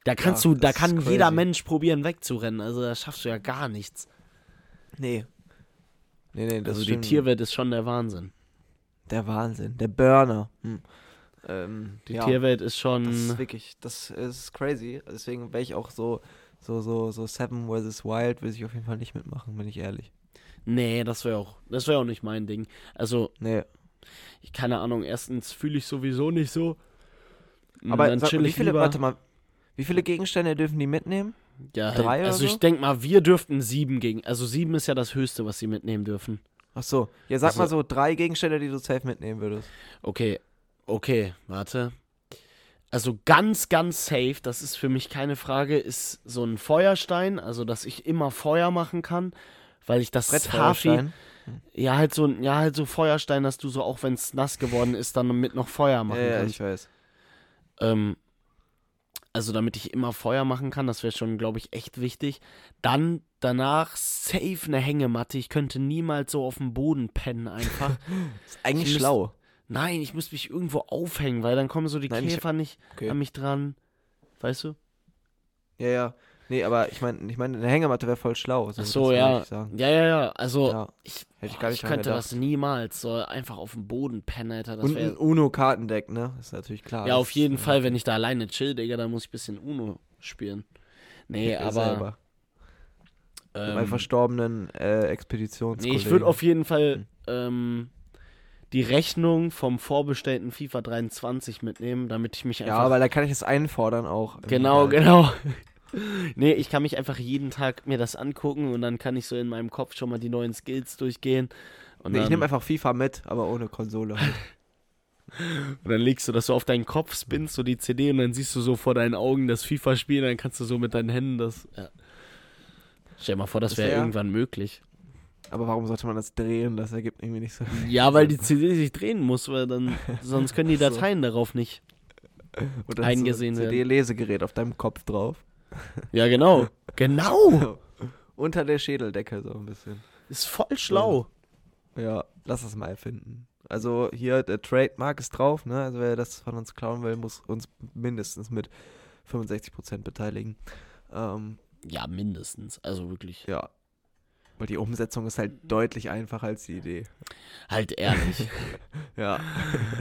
[SPEAKER 2] Da kannst
[SPEAKER 1] Ja,
[SPEAKER 2] du, da kann jeder. Mensch probieren wegzurennen. Also da schaffst du ja gar nichts.
[SPEAKER 1] Nee. Nee, nee, das
[SPEAKER 2] also
[SPEAKER 1] stimmt.
[SPEAKER 2] die Tierwelt ist schon der Wahnsinn.
[SPEAKER 1] Der Wahnsinn. Der Burner. Hm. Ähm,
[SPEAKER 2] Die
[SPEAKER 1] ja,
[SPEAKER 2] Tierwelt ist schon.
[SPEAKER 1] Das ist wirklich, das ist crazy. Deswegen wäre ich auch so, so, so, so Seven vs. Wild, will ich auf jeden Fall nicht mitmachen, bin ich ehrlich.
[SPEAKER 2] Nee, das wäre auch, das wäre auch nicht mein Ding. Also,
[SPEAKER 1] Nee.
[SPEAKER 2] ich, keine Ahnung, erstens fühle ich sowieso nicht so.
[SPEAKER 1] Aber
[SPEAKER 2] dann
[SPEAKER 1] sag, wie viele,
[SPEAKER 2] lieber.
[SPEAKER 1] warte mal, wie viele Gegenstände dürfen die mitnehmen?
[SPEAKER 2] ja,
[SPEAKER 1] drei oder
[SPEAKER 2] also ich
[SPEAKER 1] so?
[SPEAKER 2] denke mal, wir dürften sieben gegen. Also sieben ist ja das Höchste, was sie mitnehmen dürfen.
[SPEAKER 1] Ach so. Ja, sag
[SPEAKER 2] Also-
[SPEAKER 1] mal so drei Gegenstände, die du safe mitnehmen würdest.
[SPEAKER 2] Okay, okay, warte. Also ganz, ganz safe, das ist für mich keine Frage, ist so ein Feuerstein, also dass ich immer Feuer machen kann, weil ich das
[SPEAKER 1] Brettfeuerstein.
[SPEAKER 2] ja halt so, ja halt so Feuerstein, dass du so auch wenn es nass geworden ist, dann mit noch Feuer
[SPEAKER 1] Ja,
[SPEAKER 2] machen
[SPEAKER 1] ja,
[SPEAKER 2] kannst.
[SPEAKER 1] ich weiß.
[SPEAKER 2] Ähm, also damit ich immer Feuer machen kann, das wäre schon, glaube ich, echt wichtig. Dann danach safe eine Hängematte. Ich könnte niemals so auf dem Boden pennen einfach.
[SPEAKER 1] Ist eigentlich
[SPEAKER 2] Ich müsst-
[SPEAKER 1] schlau.
[SPEAKER 2] Nein, ich müsste mich irgendwo aufhängen, weil dann kommen so die
[SPEAKER 1] Nein, ich-
[SPEAKER 2] Käfer nicht
[SPEAKER 1] Okay.
[SPEAKER 2] an mich dran. Weißt du?
[SPEAKER 1] Ja, ja. Nee, aber ich meine, ich meine, eine Hängematte wäre voll schlau.
[SPEAKER 2] Ach
[SPEAKER 1] das
[SPEAKER 2] so, ja. Ja, ja, ja. Also,
[SPEAKER 1] Ja.
[SPEAKER 2] ich,
[SPEAKER 1] Hätte ich
[SPEAKER 2] boah, ich könnte
[SPEAKER 1] gedacht.
[SPEAKER 2] das niemals so einfach auf dem Boden pennen, Alter. Das
[SPEAKER 1] Und ein Uno-Kartendeck, ne? Ist natürlich klar.
[SPEAKER 2] ja, auf jeden
[SPEAKER 1] ist,
[SPEAKER 2] Fall, wenn ich da alleine chill, Digga, dann muss ich ein bisschen Uno spielen. Nee,
[SPEAKER 1] ja,
[SPEAKER 2] aber.
[SPEAKER 1] selber. Mit meinem
[SPEAKER 2] Ähm,
[SPEAKER 1] verstorbenen äh,
[SPEAKER 2] nee,
[SPEAKER 1] Expeditionskollegen.
[SPEAKER 2] ich würde auf jeden Fall
[SPEAKER 1] Hm.
[SPEAKER 2] ähm, die Rechnung vom vorbestellten FIFA 23 mitnehmen, damit ich mich einfach.
[SPEAKER 1] Ja, weil da kann ich es einfordern auch.
[SPEAKER 2] Genau,
[SPEAKER 1] Äh,
[SPEAKER 2] genau. nee, ich kann mich einfach jeden Tag mir das angucken und dann kann ich so in meinem Kopf schon mal die neuen Skills durchgehen. Und
[SPEAKER 1] Nee, ich nehme einfach FIFA mit, aber ohne Konsole. Halt.
[SPEAKER 2] und dann legst du das so auf deinen Kopf, spinnst so die CD und dann siehst du so vor deinen Augen das FIFA-Spiel, dann kannst du so mit deinen Händen das. Ja. Stell dir mal vor, das
[SPEAKER 1] Das
[SPEAKER 2] wäre
[SPEAKER 1] wär-
[SPEAKER 2] irgendwann möglich.
[SPEAKER 1] Aber warum sollte man das drehen? Das ergibt irgendwie nicht so.
[SPEAKER 2] Ja, weil die CD sich drehen muss, weil dann sonst können die
[SPEAKER 1] So.
[SPEAKER 2] Dateien darauf nicht.
[SPEAKER 1] Und dann
[SPEAKER 2] Eingesehen
[SPEAKER 1] so ein
[SPEAKER 2] werden.
[SPEAKER 1] CD-Lesegerät auf deinem Kopf drauf.
[SPEAKER 2] Ja, genau. Genau.
[SPEAKER 1] Unter der Schädeldecke so ein bisschen.
[SPEAKER 2] Ist voll schlau.
[SPEAKER 1] Ja, lass das mal erfinden. Also hier, der Trademark ist drauf, ne? Also wer das von uns klauen will, muss uns mindestens mit 65% beteiligen. Ähm,
[SPEAKER 2] Ja, mindestens. Also wirklich.
[SPEAKER 1] ja. Weil die Umsetzung ist halt deutlich einfacher als die Idee.
[SPEAKER 2] Halt ehrlich.
[SPEAKER 1] Ja.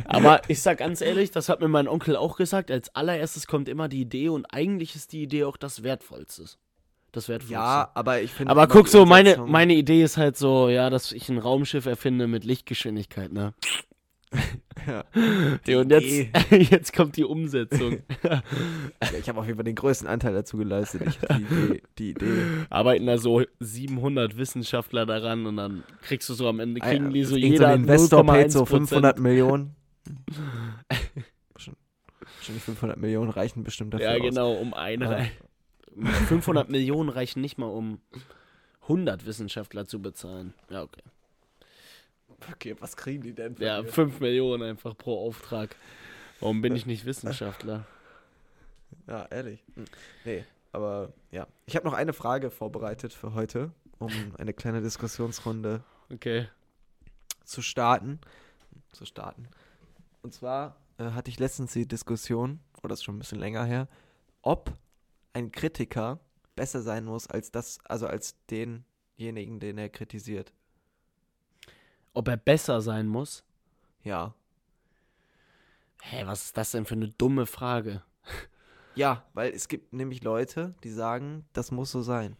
[SPEAKER 2] Aber ich sag ganz ehrlich, das hat mir mein Onkel auch gesagt. Als allererstes kommt immer die Idee und eigentlich ist die Idee auch das Wertvollste. Das Wertvollste.
[SPEAKER 1] Ja, aber ich finde.
[SPEAKER 2] Aber guck so, meine, meine Idee ist halt so, ja, dass ich ein Raumschiff erfinde mit Lichtgeschwindigkeit, ne?
[SPEAKER 1] Ja.
[SPEAKER 2] Und jetzt, jetzt kommt die Umsetzung.
[SPEAKER 1] Ja, ich habe auf jeden Fall den größten Anteil dazu geleistet. Ich die Idee. Die Idee.
[SPEAKER 2] Arbeiten da so 700 Wissenschaftler daran und dann kriegst du so am Ende, kriegen die so jeder
[SPEAKER 1] so Investor paid so
[SPEAKER 2] 0,1%.
[SPEAKER 1] 500 Millionen. Wahrscheinlich 500 Millionen reichen bestimmt dafür
[SPEAKER 2] Ja, genau, um eine.
[SPEAKER 1] Ja.
[SPEAKER 2] Rei- 500 Millionen reichen nicht mal, um 100 Wissenschaftler zu bezahlen. Ja, okay.
[SPEAKER 1] Okay, was kriegen die denn?
[SPEAKER 2] Ja,
[SPEAKER 1] mir?
[SPEAKER 2] 5 Millionen einfach pro Auftrag. Warum bin ich nicht Wissenschaftler?
[SPEAKER 1] Ja, ehrlich. Hm. Nee, aber ja. Ich habe noch eine Frage vorbereitet für heute, um eine kleine Diskussionsrunde
[SPEAKER 2] Okay.
[SPEAKER 1] zu starten. Zu starten. Und zwar äh, hatte ich letztens die Diskussion, oder das ist schon ein bisschen länger her, ob ein Kritiker besser sein muss als das, also als denjenigen, den er kritisiert.
[SPEAKER 2] Ob er besser sein muss?
[SPEAKER 1] Ja.
[SPEAKER 2] Hä, was ist das denn für eine dumme Frage?
[SPEAKER 1] Ja, weil es gibt nämlich Leute, die sagen, das muss so sein.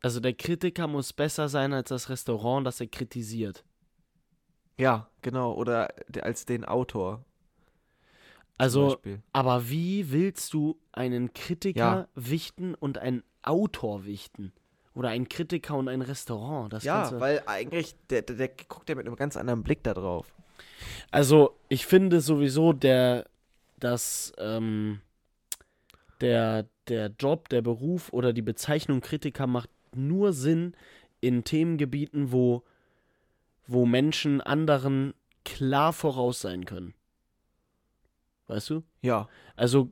[SPEAKER 2] Also der Kritiker muss besser sein als das Restaurant, das er kritisiert.
[SPEAKER 1] Ja, genau. Oder der, als den Autor.
[SPEAKER 2] Also, aber wie willst du einen Kritiker
[SPEAKER 1] Ja.
[SPEAKER 2] wichten und einen Autor wichten? Oder einen Kritiker und ein Restaurant? Das
[SPEAKER 1] ja, weil eigentlich, der, der, der guckt ja mit einem ganz anderen Blick da drauf.
[SPEAKER 2] Also, ich finde sowieso, der, dass, ähm, der, der Job, der Beruf oder die Bezeichnung Kritiker macht nur Sinn in Themengebieten, wo, wo Menschen anderen klar voraus sein können. Weißt du?
[SPEAKER 1] Ja,
[SPEAKER 2] Also,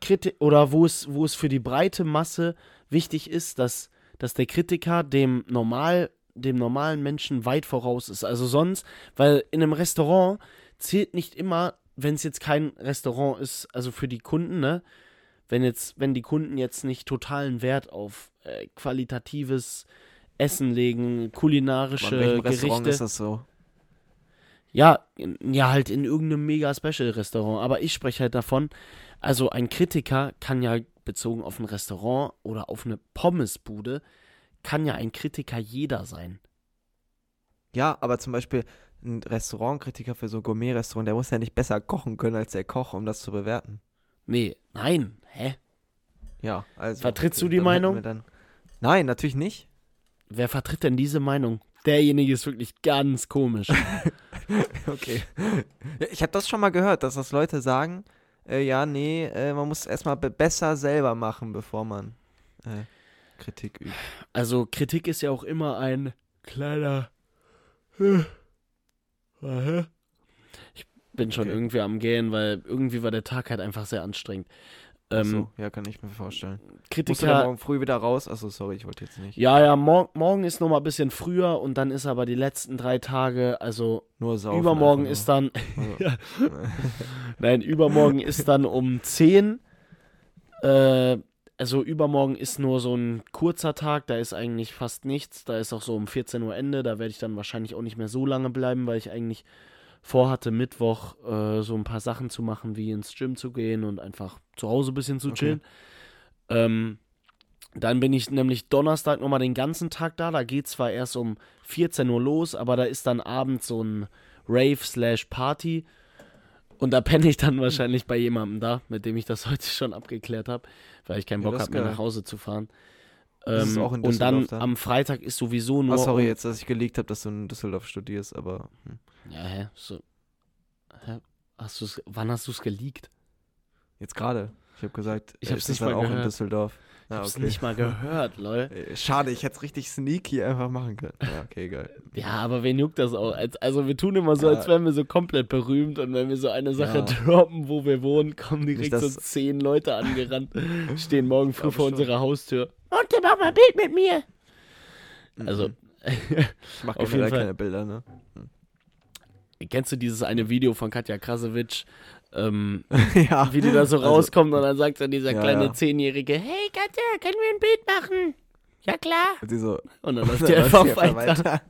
[SPEAKER 2] Kriti oder wo es, wo es für die breite Masse wichtig ist, dass, dass der Kritiker dem normal, dem normalen Menschen weit voraus ist. Also sonst, weil in einem Restaurant zählt nicht immer, wenn es jetzt kein Restaurant ist, also für die Kunden, ne? Wenn jetzt, wenn die Kunden jetzt nicht totalen Wert auf äh, qualitatives Essen legen,
[SPEAKER 1] aber
[SPEAKER 2] kulinarische
[SPEAKER 1] in welchem Restaurant
[SPEAKER 2] Gerichte.
[SPEAKER 1] ist das so?
[SPEAKER 2] Ja, in, ja, halt in irgendeinem mega Special-Restaurant. Aber ich spreche halt davon, also ein Kritiker kann ja, bezogen auf ein Restaurant oder auf eine Pommesbude, kann ja ein Kritiker jeder sein.
[SPEAKER 1] Ja, aber zum Beispiel ein Restaurantkritiker für so Gourmet-Restaurant, der muss ja nicht besser kochen können als der Koch, um das zu bewerten.
[SPEAKER 2] Nee, nein, hä?
[SPEAKER 1] Ja, also.
[SPEAKER 2] Vertrittst du die
[SPEAKER 1] dann hätten
[SPEAKER 2] Meinung?
[SPEAKER 1] Dann, nein, natürlich nicht.
[SPEAKER 2] Wer vertritt denn diese Meinung? Derjenige ist wirklich ganz komisch.
[SPEAKER 1] Okay. Ich habe das schon mal gehört, dass das Leute sagen, äh, ja, nee, äh, man muss erstmal be besser selber machen, bevor man äh, Kritik übt.
[SPEAKER 2] Also Kritik ist ja auch immer ein kleiner. Ich bin schon
[SPEAKER 1] Okay.
[SPEAKER 2] irgendwie am Gehen, weil irgendwie war der Tag halt einfach sehr anstrengend. Ähm,
[SPEAKER 1] Achso, ja, kann ich mir vorstellen. Musst du
[SPEAKER 2] Kritiker.
[SPEAKER 1] morgen früh wieder raus? Achso, sorry, ich wollte jetzt nicht.
[SPEAKER 2] Ja, ja, mor morgen ist noch mal ein bisschen früher und dann ist aber die letzten drei Tage, also
[SPEAKER 1] Nur saufen.
[SPEAKER 2] übermorgen ist dann, ja. nein, übermorgen ist dann um 10. Äh, also übermorgen ist nur so ein kurzer Tag, da ist eigentlich fast nichts. Da ist auch so um 14 Uhr Ende, da werde ich dann wahrscheinlich auch nicht mehr so lange bleiben, weil ich eigentlich vorhatte, Mittwoch äh, so ein paar Sachen zu machen, wie ins Gym zu gehen und einfach zu Hause ein bisschen zu
[SPEAKER 1] Okay.
[SPEAKER 2] chillen. Ähm, dann bin ich nämlich Donnerstag nochmal den ganzen Tag da. Da geht zwar erst um 14 Uhr los, aber da ist dann abends so ein Rave slash Party. Und da penne ich dann wahrscheinlich bei jemandem da, mit dem ich das heute schon abgeklärt habe, weil ich keinen
[SPEAKER 1] Ja,
[SPEAKER 2] Bock
[SPEAKER 1] ist
[SPEAKER 2] habe, mehr nach Hause zu fahren. Ähm,
[SPEAKER 1] in
[SPEAKER 2] und dann
[SPEAKER 1] Düsseldorf da.
[SPEAKER 2] am Freitag ist sowieso nur.
[SPEAKER 1] Oh, sorry jetzt, dass ich geleakt habe, dass du in Düsseldorf studierst, aber hm.
[SPEAKER 2] Ja, hä? So. Hä? Hast du's, wann hast du es geleakt?
[SPEAKER 1] jetzt gerade. Ich habe gesagt,
[SPEAKER 2] Ich
[SPEAKER 1] äh,
[SPEAKER 2] hab's
[SPEAKER 1] ist
[SPEAKER 2] nicht
[SPEAKER 1] dann
[SPEAKER 2] mal
[SPEAKER 1] auch in
[SPEAKER 2] gehört.
[SPEAKER 1] Düsseldorf.
[SPEAKER 2] Ich
[SPEAKER 1] Ja,
[SPEAKER 2] hab's
[SPEAKER 1] okay.
[SPEAKER 2] nicht mal gehört, lol.
[SPEAKER 1] Äh, Schade, ich hätte es richtig sneaky einfach machen können. Ja, okay, geil.
[SPEAKER 2] Ja, aber wen juckt das auch? Als, also wir tun immer so,
[SPEAKER 1] Ja.
[SPEAKER 2] als wären wir so komplett berühmt und wenn wir so eine Sache
[SPEAKER 1] Ja.
[SPEAKER 2] droppen, wo wir wohnen, kommen direkt
[SPEAKER 1] Nicht,
[SPEAKER 2] so zehn Leute angerannt, stehen morgen früh vor
[SPEAKER 1] schon.
[SPEAKER 2] unserer Haustür. Und der macht mal ein Bild mit mir. Also,
[SPEAKER 1] Mhm. ich mache
[SPEAKER 2] auf jeden Fall.
[SPEAKER 1] keine Bilder, ne?
[SPEAKER 2] kennst du dieses eine Video von Katja Krasowitsch, ähm,
[SPEAKER 1] ja.
[SPEAKER 2] wie die da so
[SPEAKER 1] Also-
[SPEAKER 2] rauskommt und dann sagt dann dieser
[SPEAKER 1] Ja,
[SPEAKER 2] kleine
[SPEAKER 1] ja.
[SPEAKER 2] Zehnjährige, hey Katja, können wir ein Bild machen? Ja klar.
[SPEAKER 1] Und so,
[SPEAKER 2] Und dann läuft
[SPEAKER 1] dann
[SPEAKER 2] die einfach
[SPEAKER 1] sie
[SPEAKER 2] weiter.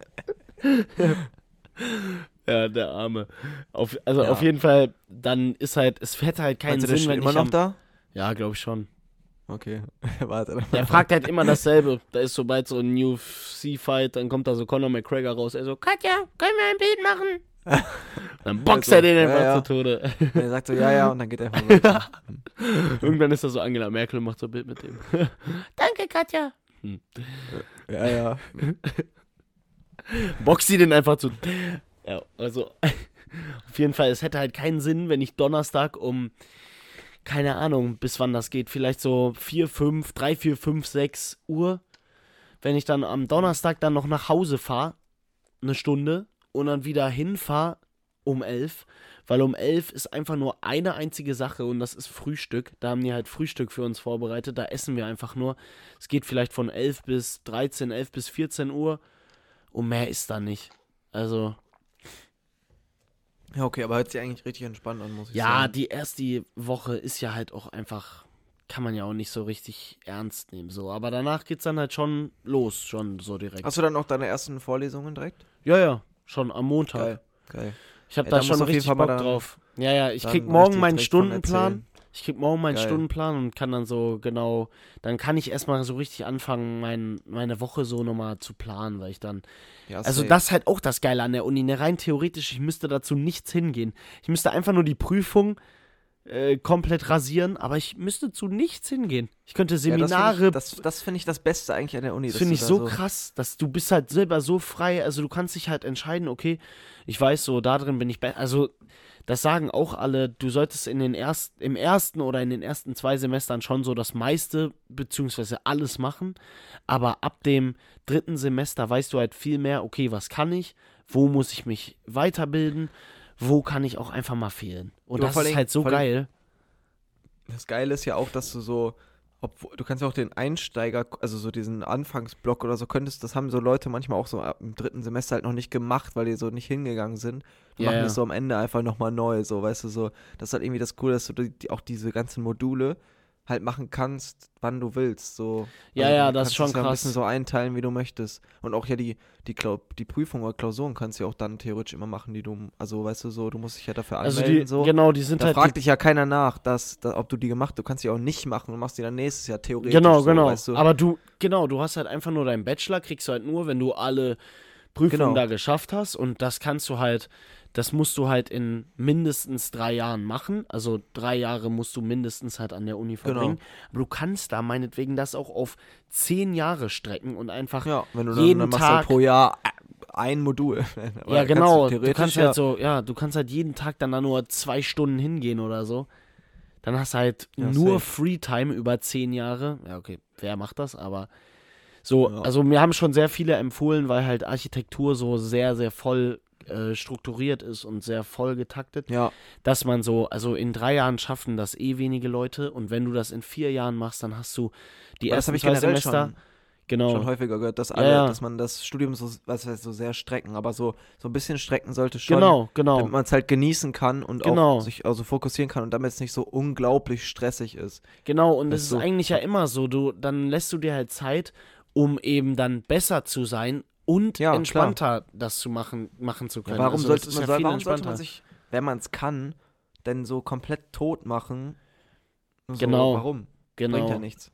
[SPEAKER 2] Ja, der Arme. Auf, also
[SPEAKER 1] Ja.
[SPEAKER 2] auf jeden Fall, dann ist halt, es hätte halt keinen
[SPEAKER 1] Meinst du, der
[SPEAKER 2] Sinn, wenn
[SPEAKER 1] immer
[SPEAKER 2] ich
[SPEAKER 1] noch
[SPEAKER 2] am,
[SPEAKER 1] da?
[SPEAKER 2] Ja, glaube ich schon.
[SPEAKER 1] Okay, warte.
[SPEAKER 2] Der fragt halt immer dasselbe. Da ist sobald so ein New C-Fight, dann kommt da so Conor McGregor raus. Er so, Katja, können wir ein Bild machen? Dann boxt
[SPEAKER 1] Also,
[SPEAKER 2] er den
[SPEAKER 1] ja,
[SPEAKER 2] einfach
[SPEAKER 1] ja.
[SPEAKER 2] zu Tode.
[SPEAKER 1] Und er sagt so, ja, ja, und dann geht er einfach.
[SPEAKER 2] Irgendwann ist da so Angela Merkel und macht so ein Bild mit dem. Danke, Katja.
[SPEAKER 1] ja, ja.
[SPEAKER 2] Boxt sie den einfach zu. Ja, also auf jeden Fall, es hätte halt keinen Sinn, wenn ich Donnerstag um, keine Ahnung, bis wann das geht, vielleicht so 4, 5, 3, 4, 5, 6 Uhr, wenn ich dann am Donnerstag dann noch nach Hause fahre, eine Stunde, und dann wieder hinfahre um 11, weil um 11 ist einfach nur eine einzige Sache und das ist Frühstück. Da haben die halt Frühstück für uns vorbereitet, da essen wir einfach nur. Es geht vielleicht von 11 bis 13, 11 bis 14 Uhr und mehr ist da nicht. Also,
[SPEAKER 1] Ja, okay, aber hört sich eigentlich richtig entspannt an, muss ich
[SPEAKER 2] ja,
[SPEAKER 1] sagen.
[SPEAKER 2] die erste Woche ist ja halt auch einfach, kann man ja auch nicht so richtig ernst nehmen, so. Aber danach geht's dann halt schon los, schon so direkt.
[SPEAKER 1] Hast du dann auch deine ersten Vorlesungen direkt?
[SPEAKER 2] ja, ja, schon am Montag.
[SPEAKER 1] Geil, geil.
[SPEAKER 2] Ich habe da
[SPEAKER 1] da
[SPEAKER 2] schon richtig Bock drauf. Ja, ja, ich krieg morgen meinen Stundenplan. Ich krieg morgen meinen
[SPEAKER 1] Geil.
[SPEAKER 2] Stundenplan und kann dann so genau, dann kann ich erstmal so richtig anfangen, mein, meine Woche so nochmal zu planen, weil ich dann
[SPEAKER 1] Ja,
[SPEAKER 2] Also
[SPEAKER 1] safe.
[SPEAKER 2] das ist halt auch das Geile an der Uni. Ne, rein theoretisch, ich müsste dazu nichts hingehen. Ich müsste einfach nur die Prüfung äh, komplett rasieren, aber ich müsste zu nichts hingehen. Ich könnte
[SPEAKER 1] Ja,
[SPEAKER 2] Seminare.
[SPEAKER 1] Das finde ich, das, das find ich das Beste eigentlich an der Uni.
[SPEAKER 2] das finde ich
[SPEAKER 1] da
[SPEAKER 2] so krass, dass du bist halt selber so frei. Also du kannst dich halt entscheiden, okay, ich weiß so, da drin bin ich besser. Also das sagen auch alle, du solltest in den erst, im ersten oder in den ersten zwei Semestern schon so das meiste beziehungsweise alles machen. Aber ab dem dritten Semester weißt du halt viel mehr, okay, was kann ich, wo muss ich mich weiterbilden, wo kann ich auch einfach mal fehlen. Und
[SPEAKER 1] Ja,
[SPEAKER 2] das ist halt so geil.
[SPEAKER 1] Das Geile ist ja auch, dass du so, obwohl, du kannst ja auch den Einsteiger, also so diesen Anfangsblock oder so könntest, das haben so Leute manchmal auch so ab dem dritten Semester halt noch nicht gemacht, weil die so nicht hingegangen sind. Die
[SPEAKER 2] Ja,
[SPEAKER 1] machen das so am Ende einfach nochmal neu, so, weißt du, so. Das ist halt irgendwie das Coole, dass du die, auch diese ganzen Module halt machen kannst, wann du willst, so.
[SPEAKER 2] Ja,
[SPEAKER 1] Also,
[SPEAKER 2] ja,
[SPEAKER 1] du
[SPEAKER 2] das ist schon
[SPEAKER 1] ja ein
[SPEAKER 2] krass.
[SPEAKER 1] bisschen so einteilen, wie du möchtest. Und auch ja die, die, Klau die Prüfung oder Klausuren kannst du ja auch dann theoretisch immer machen, die du, also weißt du so, du musst dich ja dafür
[SPEAKER 2] Also
[SPEAKER 1] anmelden,
[SPEAKER 2] die,
[SPEAKER 1] so.
[SPEAKER 2] genau, die sind
[SPEAKER 1] Da
[SPEAKER 2] halt
[SPEAKER 1] fragt dich ja keiner nach, dass, da, ob du die gemacht Du kannst die auch nicht machen und machst die dann nächstes Jahr theoretisch.
[SPEAKER 2] Genau,
[SPEAKER 1] so,
[SPEAKER 2] genau.
[SPEAKER 1] Weißt du?
[SPEAKER 2] Aber du, genau, du hast halt einfach nur deinen Bachelor, kriegst du halt nur, wenn du alle Prüfungen
[SPEAKER 1] Genau.
[SPEAKER 2] da geschafft hast. Und das kannst du halt, das musst du halt in mindestens drei Jahren machen. Also drei Jahre musst du mindestens halt an der Uni verbringen.
[SPEAKER 1] Genau.
[SPEAKER 2] Aber du kannst da meinetwegen das auch auf zehn Jahre strecken und einfach.
[SPEAKER 1] ja, wenn du dann,
[SPEAKER 2] jeden
[SPEAKER 1] dann du halt
[SPEAKER 2] Tag-
[SPEAKER 1] pro Jahr ein Modul.
[SPEAKER 2] Ja,
[SPEAKER 1] kannst
[SPEAKER 2] genau. Du, kannst
[SPEAKER 1] ja,
[SPEAKER 2] halt so, ja, du kannst halt jeden Tag dann da nur zwei Stunden hingehen oder so. Dann hast du halt
[SPEAKER 1] Ja,
[SPEAKER 2] nur
[SPEAKER 1] safe.
[SPEAKER 2] Freetime über zehn Jahre. Ja, okay, wer macht das? Aber so,
[SPEAKER 1] Ja.
[SPEAKER 2] also mir haben schon sehr viele empfohlen, weil halt Architektur so sehr, sehr voll äh, strukturiert ist und sehr voll getaktet,
[SPEAKER 1] Ja,
[SPEAKER 2] dass man so, also in drei Jahren schaffen das eh wenige Leute und wenn du das in vier Jahren machst, dann hast du die
[SPEAKER 1] aber das
[SPEAKER 2] ersten
[SPEAKER 1] habe ich
[SPEAKER 2] zwei Semester.
[SPEAKER 1] schon,
[SPEAKER 2] genau.
[SPEAKER 1] schon häufiger gehört, dass
[SPEAKER 2] Ja,
[SPEAKER 1] alle,
[SPEAKER 2] ja.
[SPEAKER 1] dass man das Studium so, was heißt, so sehr strecken, aber so, so ein bisschen strecken sollte schon.
[SPEAKER 2] Genau, genau.
[SPEAKER 1] Damit man es halt genießen kann und
[SPEAKER 2] Genau.
[SPEAKER 1] auch sich also fokussieren kann und damit es nicht so unglaublich stressig ist.
[SPEAKER 2] Genau, und
[SPEAKER 1] Weißt
[SPEAKER 2] es ist
[SPEAKER 1] du?
[SPEAKER 2] eigentlich ja immer so, du, dann lässt du dir halt Zeit, um eben dann besser zu sein und
[SPEAKER 1] Ja,
[SPEAKER 2] entspannter das zu machen, machen zu
[SPEAKER 1] Ja,
[SPEAKER 2] können.
[SPEAKER 1] warum
[SPEAKER 2] also,
[SPEAKER 1] sollte, man,
[SPEAKER 2] ja
[SPEAKER 1] soll, warum sollte man sich, wenn man es kann, denn so komplett tot machen? So,
[SPEAKER 2] Genau,
[SPEAKER 1] Warum?
[SPEAKER 2] genau.
[SPEAKER 1] Bringt ja nichts.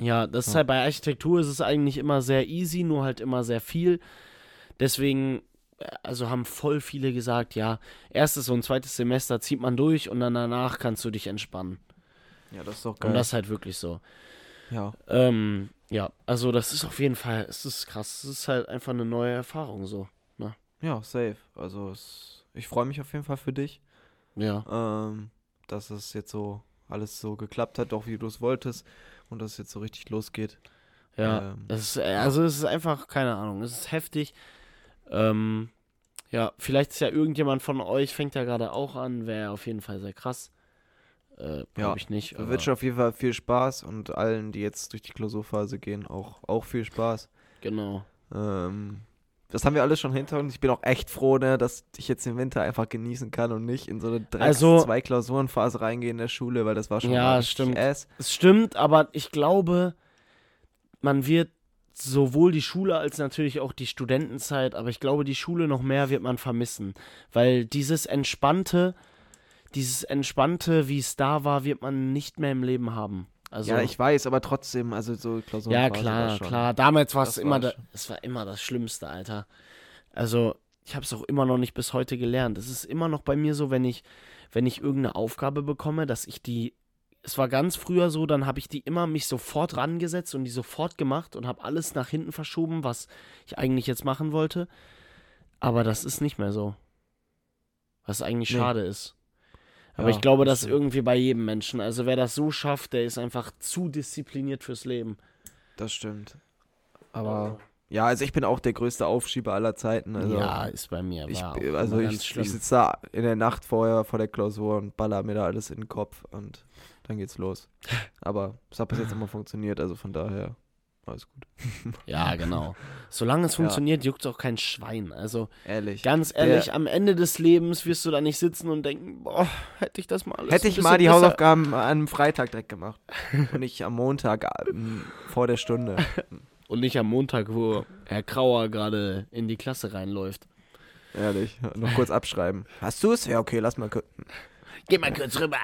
[SPEAKER 2] Ja, das ist
[SPEAKER 1] Ja.
[SPEAKER 2] halt bei Architektur ist es eigentlich immer sehr easy, nur halt immer sehr viel. Deswegen also haben voll viele gesagt, ja, erstes und zweites Semester zieht man durch und dann danach kannst du dich entspannen.
[SPEAKER 1] Ja, das ist doch
[SPEAKER 2] Und
[SPEAKER 1] geil.
[SPEAKER 2] das ist halt wirklich so.
[SPEAKER 1] ja.
[SPEAKER 2] Ähm, ja, also das ist auf jeden Fall, es ist krass, es ist halt einfach eine neue Erfahrung so.
[SPEAKER 1] ja, safe. Also es, ich freue mich auf jeden Fall für dich,
[SPEAKER 2] Ja.
[SPEAKER 1] ähm, dass es jetzt so alles so geklappt hat, auch wie du es wolltest und dass es jetzt so richtig losgeht.
[SPEAKER 2] Ja,
[SPEAKER 1] Ähm,
[SPEAKER 2] es ist, also es ist einfach, keine Ahnung, es ist heftig. Ähm, ja, vielleicht ist ja irgendjemand von euch, fängt ja gerade auch an, wäre auf jeden Fall sehr krass. Äh,
[SPEAKER 1] Ja,
[SPEAKER 2] ich nicht.
[SPEAKER 1] Wir
[SPEAKER 2] aber-
[SPEAKER 1] wünschen auf jeden Fall viel Spaß und allen, die jetzt durch die Klausurphase gehen, auch, auch viel Spaß.
[SPEAKER 2] Genau.
[SPEAKER 1] Ähm, das haben wir alles schon hinter uns. Ich bin auch echt froh, ne, dass ich jetzt den Winter einfach genießen kann und nicht in so eine Drecks
[SPEAKER 2] Also-
[SPEAKER 1] zwei Klausurenphase reingehe in der Schule, weil das war schon
[SPEAKER 2] Ja, stimmt.
[SPEAKER 1] Ass.
[SPEAKER 2] Es stimmt, aber ich glaube, man wird sowohl die Schule als natürlich auch die Studentenzeit, aber ich glaube, die Schule noch mehr wird man vermissen, weil dieses entspannte, dieses entspannte, wie es da war, wird man nicht mehr im Leben haben. Also
[SPEAKER 1] ja, ich weiß, aber trotzdem, also so Klausurenphase
[SPEAKER 2] Ja, klar, klar. Damals war es immer, es war immer das Schlimmste, Alter. Also, ich habe es auch immer noch nicht bis heute gelernt. Es ist immer noch bei mir so, wenn ich, wenn ich irgendeine Aufgabe bekomme, dass ich die, es war ganz früher so, dann habe ich die immer mich sofort rangesetzt und die sofort gemacht und habe alles nach hinten verschoben, was ich eigentlich jetzt machen wollte. Aber das ist nicht mehr so. Was eigentlich
[SPEAKER 1] Nee.
[SPEAKER 2] schade ist. Aber
[SPEAKER 1] Ja,
[SPEAKER 2] ich glaube,
[SPEAKER 1] das stimmt.
[SPEAKER 2] irgendwie bei jedem Menschen. Also wer das so schafft, der ist einfach zu diszipliniert fürs Leben.
[SPEAKER 1] Das stimmt. Aber ja, also ich bin auch der größte Aufschieber aller Zeiten. Also
[SPEAKER 2] ja, ist bei mir.
[SPEAKER 1] ich, also ich, ich sitze da in der Nacht vorher vor der Klausur und baller mir da alles in den Kopf und dann geht's los. Aber es hat bis jetzt immer funktioniert, also von daher alles gut.
[SPEAKER 2] Ja, genau. Solange es
[SPEAKER 1] Ja.
[SPEAKER 2] funktioniert, juckt auch kein Schwein. Also
[SPEAKER 1] Ehrlich.
[SPEAKER 2] ganz ehrlich, am Ende des Lebens wirst du da nicht sitzen und denken, boah, hätte ich das mal alles
[SPEAKER 1] Hätte ich mal die
[SPEAKER 2] besser-
[SPEAKER 1] Hausaufgaben an einem Freitag direkt gemacht und nicht am Montag ähm, vor der Stunde.
[SPEAKER 2] Und nicht am Montag, wo Herr Krauer gerade in die Klasse reinläuft.
[SPEAKER 1] Ehrlich. Noch kurz abschreiben. Hast du es? Ja, okay, lass mal kurz.
[SPEAKER 2] Geh mal kurz rüber.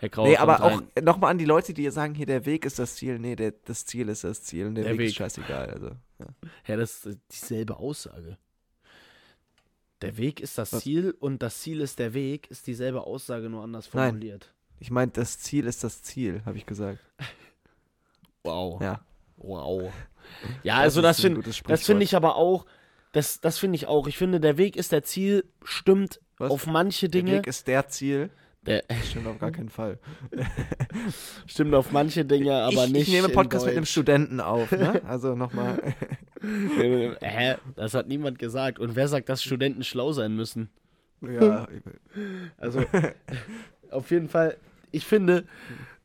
[SPEAKER 2] Herr Krauer
[SPEAKER 1] Nee, aber auch nochmal an die Leute, die sagen, hier, der Weg ist das Ziel. Nee, der, das Ziel ist das Ziel und der,
[SPEAKER 2] Der
[SPEAKER 1] Weg,
[SPEAKER 2] Weg.
[SPEAKER 1] ist scheißegal. Also, ja.
[SPEAKER 2] Ja, das ist dieselbe Aussage. Der Weg ist das
[SPEAKER 1] Was?
[SPEAKER 2] Ziel und das Ziel ist der Weg, ist dieselbe Aussage, nur anders
[SPEAKER 1] Nein.
[SPEAKER 2] formuliert.
[SPEAKER 1] Ich meine, das Ziel ist das Ziel, habe ich gesagt.
[SPEAKER 2] Wow.
[SPEAKER 1] Ja.
[SPEAKER 2] Wow. Ja, also das
[SPEAKER 1] gutes
[SPEAKER 2] das finde
[SPEAKER 1] Sprichwort.
[SPEAKER 2] ich aber auch, das, das finde ich auch. Ich finde, der Weg ist der Ziel, stimmt
[SPEAKER 1] Was?
[SPEAKER 2] auf manche
[SPEAKER 1] Der
[SPEAKER 2] Dinge.
[SPEAKER 1] Weg ist der Ziel.
[SPEAKER 2] Der,
[SPEAKER 1] Das stimmt auf gar keinen Fall.
[SPEAKER 2] stimmt auf manche Dinge, aber
[SPEAKER 1] ich,
[SPEAKER 2] nicht.
[SPEAKER 1] ich nehme Podcast mit einem. Studenten auf, ne? Also nochmal.
[SPEAKER 2] Äh, Hä? Das hat niemand gesagt. Und wer sagt, dass Studenten schlau sein müssen?
[SPEAKER 1] ja,
[SPEAKER 2] Also, auf jeden Fall, ich finde,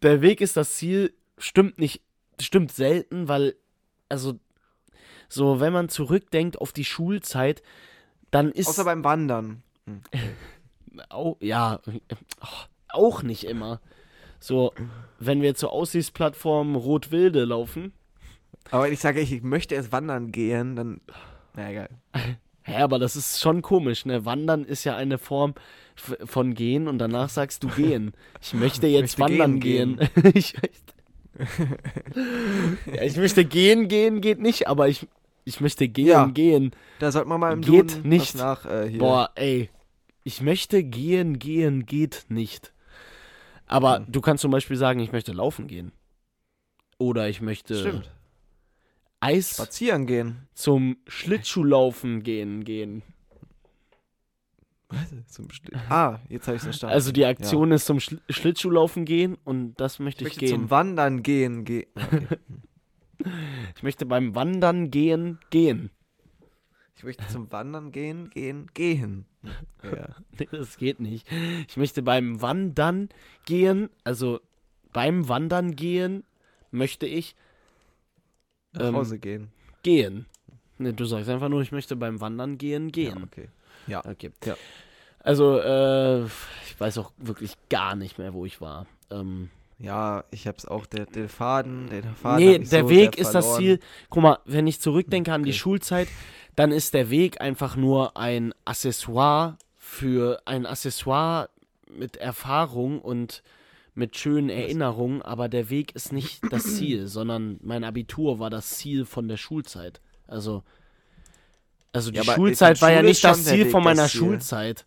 [SPEAKER 2] der Weg ist das Ziel, stimmt nicht, stimmt selten, weil, also, so, wenn man zurückdenkt auf die Schulzeit, dann ist.
[SPEAKER 1] außer beim Wandern. Hm.
[SPEAKER 2] Au, ja, äh, auch nicht immer. So, wenn wir zur Aussichtsplattform Rot-Wilde laufen,
[SPEAKER 1] Aber wenn ich sage, ich möchte erst wandern gehen, dann. Na egal.
[SPEAKER 2] hä, aber das ist schon komisch, ne? Wandern ist ja eine Form von gehen und danach sagst du gehen. Ich möchte jetzt
[SPEAKER 1] möchte
[SPEAKER 2] wandern
[SPEAKER 1] gehen,
[SPEAKER 2] gehen. ich, möchte, ja, ich möchte gehen, gehen geht nicht, aber ich, ich möchte gehen,
[SPEAKER 1] Ja.
[SPEAKER 2] gehen.
[SPEAKER 1] Da sollte man mal im
[SPEAKER 2] Geht
[SPEAKER 1] Duden
[SPEAKER 2] nicht.
[SPEAKER 1] nach äh.
[SPEAKER 2] Boah, ey. Ich möchte gehen, gehen geht nicht. Aber
[SPEAKER 1] Hm.
[SPEAKER 2] du kannst zum Beispiel sagen, ich möchte laufen gehen. Oder ich möchte
[SPEAKER 1] Stimmt.
[SPEAKER 2] Eis
[SPEAKER 1] Spazieren gehen.
[SPEAKER 2] zum Schlittschuhlaufen gehen gehen.
[SPEAKER 1] Was? Zum Sti- ah, jetzt habe ich es verstanden.
[SPEAKER 2] Also die Aktion ist zum Schl Schlittschuhlaufen gehen und das möchte
[SPEAKER 1] ich
[SPEAKER 2] ich,
[SPEAKER 1] möchte
[SPEAKER 2] gehen.
[SPEAKER 1] zum Wandern gehen. Ge okay.
[SPEAKER 2] ich möchte beim Wandern gehen gehen.
[SPEAKER 1] Ich möchte zum Wandern gehen, gehen, gehen. Ja.
[SPEAKER 2] Nee, das geht nicht. Ich möchte beim Wandern gehen, also beim Wandern gehen möchte ich
[SPEAKER 1] Nach
[SPEAKER 2] Ähm,
[SPEAKER 1] Hause gehen.
[SPEAKER 2] gehen. Ne, du sagst einfach nur, ich möchte beim Wandern gehen,
[SPEAKER 1] Ja,
[SPEAKER 2] gehen.
[SPEAKER 1] okay. Ja.
[SPEAKER 2] Okay.
[SPEAKER 1] Ja.
[SPEAKER 2] Also, äh, ich weiß auch wirklich gar nicht mehr, wo ich war. Ähm,
[SPEAKER 1] Ja, ich hab's auch, der, der Faden, den Faden
[SPEAKER 2] nee, der
[SPEAKER 1] so
[SPEAKER 2] Weg
[SPEAKER 1] sehr
[SPEAKER 2] ist das
[SPEAKER 1] verloren.
[SPEAKER 2] Ziel. Guck mal, wenn ich zurückdenke an die
[SPEAKER 1] Okay.
[SPEAKER 2] Schulzeit, dann ist der Weg einfach nur ein Accessoire für ein Accessoire mit Erfahrung und mit schönen Erinnerungen, aber der Weg ist nicht das Ziel, sondern mein Abitur war das Ziel von der Schulzeit. Also, Also die
[SPEAKER 1] Ja,
[SPEAKER 2] Schulzeit war ja nicht das Ziel
[SPEAKER 1] Weg,
[SPEAKER 2] von meiner
[SPEAKER 1] Ziel.
[SPEAKER 2] Schulzeit.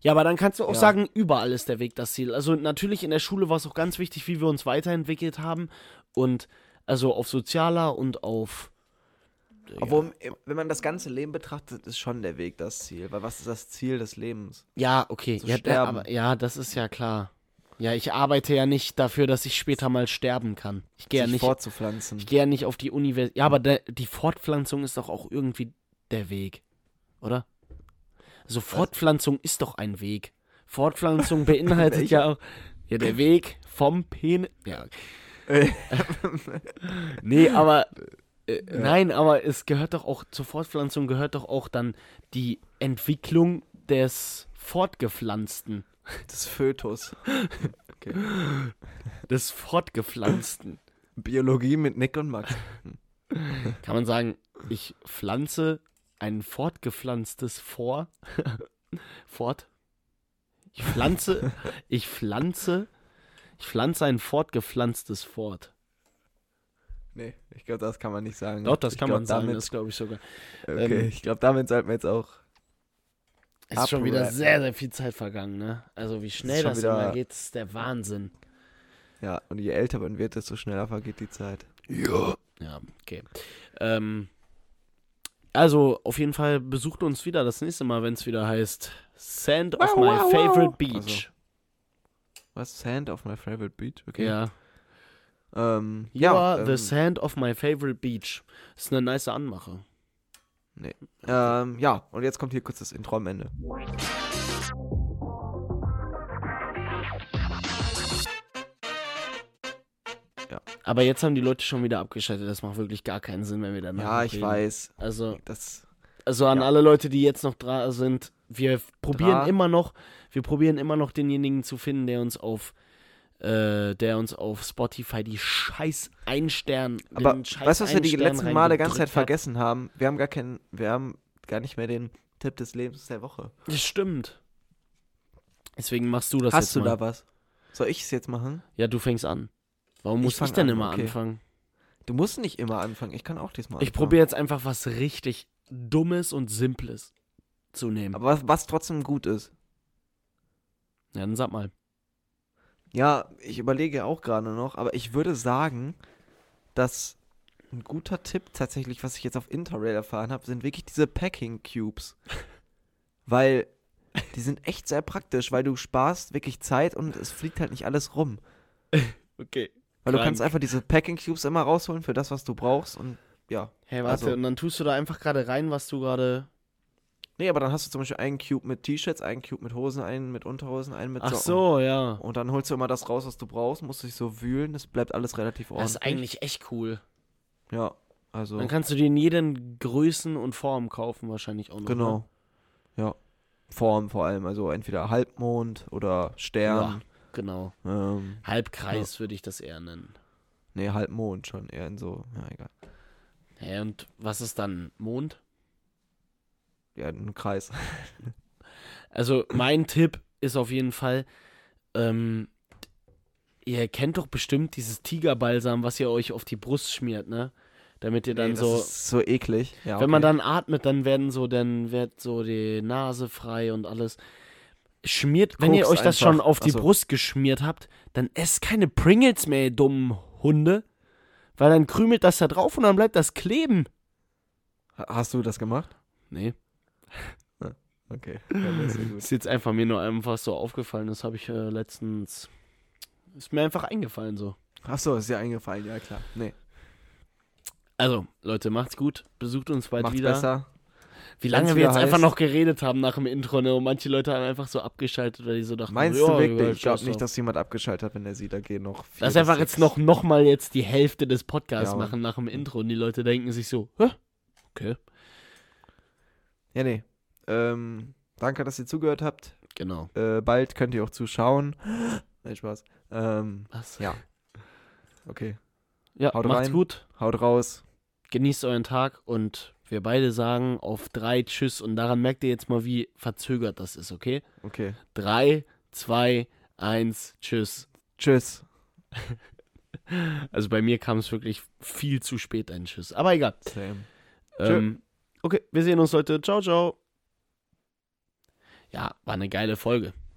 [SPEAKER 2] Ja, aber dann kannst du auch
[SPEAKER 1] Ja.
[SPEAKER 2] sagen, überall ist der Weg das Ziel. Also natürlich in der Schule war es auch ganz wichtig, wie wir uns weiterentwickelt haben. Und also auf sozialer und auf.
[SPEAKER 1] Obwohl, wenn man das ganze Leben betrachtet, ist schon der Weg das Ziel. Weil was ist das Ziel des Lebens?
[SPEAKER 2] Ja, okay.
[SPEAKER 1] Zu
[SPEAKER 2] Ja,
[SPEAKER 1] sterben.
[SPEAKER 2] aber, ja, das ist ja klar. Ja, ich arbeite ja nicht dafür, dass ich später mal sterben kann. Ich gehe ja nicht.
[SPEAKER 1] fortzupflanzen.
[SPEAKER 2] Ich gehe ja nicht auf die Universität. Ja, aber der, die Fortpflanzung ist doch auch irgendwie der Weg, oder? Also Fortpflanzung ist doch ein Weg. Fortpflanzung beinhaltet ja auch ja der Weg vom Penis. Ja,
[SPEAKER 1] Äh,
[SPEAKER 2] nee, aber äh, nein, aber es gehört doch auch zur Fortpflanzung gehört doch auch dann die Entwicklung des Fortgepflanzten,
[SPEAKER 1] des Fötus. Okay.
[SPEAKER 2] des Fortgepflanzten.
[SPEAKER 1] Biologie mit Nick und Max.
[SPEAKER 2] Kann man sagen, ich pflanze ein fortgepflanztes vor. Fort. Ich pflanze, ich pflanze, ich pflanze ein fortgepflanztes Fort.
[SPEAKER 1] Nee, ich glaube, das kann man nicht sagen.
[SPEAKER 2] Doch, das
[SPEAKER 1] Ich
[SPEAKER 2] kann
[SPEAKER 1] glaub,
[SPEAKER 2] man sagen,
[SPEAKER 1] damit,
[SPEAKER 2] das glaube ich sogar.
[SPEAKER 1] Okay,
[SPEAKER 2] ähm,
[SPEAKER 1] ich glaube, damit sollten wir jetzt auch.
[SPEAKER 2] Es ist schon wieder sehr, sehr viel Zeit vergangen, ne? Also wie schnell das
[SPEAKER 1] wieder-
[SPEAKER 2] immer geht, ist der Wahnsinn.
[SPEAKER 1] Ja, und je älter man wird, desto schneller vergeht die Zeit.
[SPEAKER 2] Ja. Ja, okay. Ähm, also, auf jeden Fall besucht uns wieder das nächste Mal, wenn es wieder heißt Sand of
[SPEAKER 1] Wow,
[SPEAKER 2] my
[SPEAKER 1] wow, wow.
[SPEAKER 2] favorite beach.
[SPEAKER 1] Also, Was? Sand of my favorite beach? Okay.
[SPEAKER 2] Ja.
[SPEAKER 1] Ähm,
[SPEAKER 2] You
[SPEAKER 1] ja,
[SPEAKER 2] are
[SPEAKER 1] ähm,
[SPEAKER 2] the sand of my favorite beach. Ist eine nice Anmache.
[SPEAKER 1] ähm, ja, und jetzt kommt hier kurz das Intro am Ende.
[SPEAKER 2] Aber jetzt haben die Leute schon wieder abgeschaltet. Das macht wirklich gar keinen Sinn, wenn wir danach
[SPEAKER 1] Ja, ich
[SPEAKER 2] reden.
[SPEAKER 1] weiß.
[SPEAKER 2] Also,
[SPEAKER 1] Das,
[SPEAKER 2] also an
[SPEAKER 1] Ja.
[SPEAKER 2] alle Leute, die jetzt noch dran sind, wir probieren
[SPEAKER 1] Dra-
[SPEAKER 2] immer noch, wir probieren immer noch denjenigen zu finden, der uns auf äh, der uns auf Spotify die scheiß Einstern
[SPEAKER 1] aber
[SPEAKER 2] scheiß
[SPEAKER 1] weißt du, was wir die letzten Male ganze Zeit
[SPEAKER 2] hat?
[SPEAKER 1] vergessen haben? Wir haben gar keinen, wir haben gar nicht mehr den Tipp des Lebens der Woche.
[SPEAKER 2] Das stimmt. Deswegen machst du das
[SPEAKER 1] Hast
[SPEAKER 2] jetzt
[SPEAKER 1] du
[SPEAKER 2] mal.
[SPEAKER 1] da was? Soll ich es jetzt machen?
[SPEAKER 2] Ja, du fängst an. Warum
[SPEAKER 1] Ich
[SPEAKER 2] muss ich,
[SPEAKER 1] fang
[SPEAKER 2] denn
[SPEAKER 1] an,
[SPEAKER 2] immer
[SPEAKER 1] okay.
[SPEAKER 2] anfangen?
[SPEAKER 1] Du musst nicht immer anfangen. Ich kann auch diesmal
[SPEAKER 2] Ich
[SPEAKER 1] anfangen.
[SPEAKER 2] probiere jetzt einfach was richtig Dummes und Simples zu nehmen.
[SPEAKER 1] Aber was, was trotzdem gut ist.
[SPEAKER 2] ja, dann sag mal.
[SPEAKER 1] Ja, ich überlege auch gerade noch, aber ich würde sagen, dass ein guter Tipp tatsächlich, was ich jetzt auf Interrail erfahren habe, sind wirklich diese Packing Cubes. weil die sind echt sehr praktisch, weil du sparst wirklich Zeit und es fliegt halt nicht alles rum.
[SPEAKER 2] Okay.
[SPEAKER 1] Weil du
[SPEAKER 2] Krank.
[SPEAKER 1] kannst einfach diese Packing Cubes immer rausholen für das, was du brauchst und ja.
[SPEAKER 2] Hey, warte,
[SPEAKER 1] Also-
[SPEAKER 2] und dann tust du da einfach gerade rein, was du gerade.
[SPEAKER 1] Nee, aber dann hast du zum Beispiel einen Cube mit T-Shirts, einen Cube mit Hosen, einen mit Unterhosen, einen mit
[SPEAKER 2] Ach
[SPEAKER 1] Socken.
[SPEAKER 2] so, ja.
[SPEAKER 1] Und dann holst du immer das raus, was du brauchst, musst dich so wühlen, es bleibt alles relativ ordentlich.
[SPEAKER 2] Das ist eigentlich echt cool.
[SPEAKER 1] Ja, also.
[SPEAKER 2] Dann kannst du dir in jeden Größen und Formen kaufen, wahrscheinlich auch noch.
[SPEAKER 1] Genau.
[SPEAKER 2] Ne?
[SPEAKER 1] Ja. Form vor allem, also entweder Halbmond oder Stern.
[SPEAKER 2] Genau.
[SPEAKER 1] Ähm,
[SPEAKER 2] Halbkreis würde ich das eher nennen.
[SPEAKER 1] nee, Halbmond schon eher in so, ja, egal.
[SPEAKER 2] Hä, und was ist dann Mond?
[SPEAKER 1] Ja, ein Kreis.
[SPEAKER 2] Also, mein Tipp ist auf jeden Fall, ähm, ihr kennt doch bestimmt dieses Tigerbalsam, was ihr euch auf die Brust schmiert, ne? Damit ihr dann
[SPEAKER 1] Nee, das
[SPEAKER 2] so.
[SPEAKER 1] ist so eklig. Ja,
[SPEAKER 2] Wenn man dann atmet, dann werden so, dann wird so die Nase frei und alles. Schmiert, wenn ihr
[SPEAKER 1] Koks
[SPEAKER 2] euch das
[SPEAKER 1] einfach.
[SPEAKER 2] schon auf die
[SPEAKER 1] Ach so.
[SPEAKER 2] Brust geschmiert habt, dann esst keine Pringles mehr, ihr dummen Hunde. Weil dann krümelt das da drauf und dann bleibt das kleben.
[SPEAKER 1] Ha- Hast du das gemacht?
[SPEAKER 2] Nee.
[SPEAKER 1] Okay. Ja, ist.
[SPEAKER 2] Ist jetzt einfach mir nur einfach so aufgefallen. Das habe ich äh, letztens. Ist mir einfach eingefallen so.
[SPEAKER 1] Achso, ist dir eingefallen, ja klar. Nee.
[SPEAKER 2] Also, Leute, macht's gut. Besucht uns bald
[SPEAKER 1] Macht's
[SPEAKER 2] wieder.
[SPEAKER 1] besser.
[SPEAKER 2] Wie lange
[SPEAKER 1] Wenn's
[SPEAKER 2] wir jetzt
[SPEAKER 1] wieder
[SPEAKER 2] einfach
[SPEAKER 1] heißt-
[SPEAKER 2] noch geredet haben nach dem Intro, ne? Und manche Leute haben einfach so abgeschaltet, weil die so dachten,
[SPEAKER 1] Meinst du wirklich? Ich glaube nicht, dass jemand abgeschaltet hat, wenn der sieht, da gehen noch vier
[SPEAKER 2] Lass einfach jetzt noch, noch mal jetzt die Hälfte des Podcasts
[SPEAKER 1] Ja,
[SPEAKER 2] machen nach dem Intro und die Leute denken sich so, Hä? okay.
[SPEAKER 1] Ja, nee. Ähm, danke, dass ihr zugehört habt.
[SPEAKER 2] Genau.
[SPEAKER 1] Äh, bald könnt ihr auch zuschauen. Nein, Spaß. Ähm,
[SPEAKER 2] Was?
[SPEAKER 1] ja. Okay.
[SPEAKER 2] Ja,
[SPEAKER 1] Haut
[SPEAKER 2] macht's
[SPEAKER 1] rein.
[SPEAKER 2] gut,
[SPEAKER 1] Haut raus.
[SPEAKER 2] genießt euren Tag und wir beide sagen auf drei Tschüss und daran merkt ihr jetzt mal, wie verzögert das ist, okay?
[SPEAKER 1] Okay.
[SPEAKER 2] Drei, zwei, eins, Tschüss.
[SPEAKER 1] Tschüss.
[SPEAKER 2] Also bei mir kam es wirklich viel zu spät ein Tschüss. Aber egal.
[SPEAKER 1] Same.
[SPEAKER 2] Ähm, Okay, wir sehen uns, Leute. Ciao, ciao. Ja, war eine geile Folge.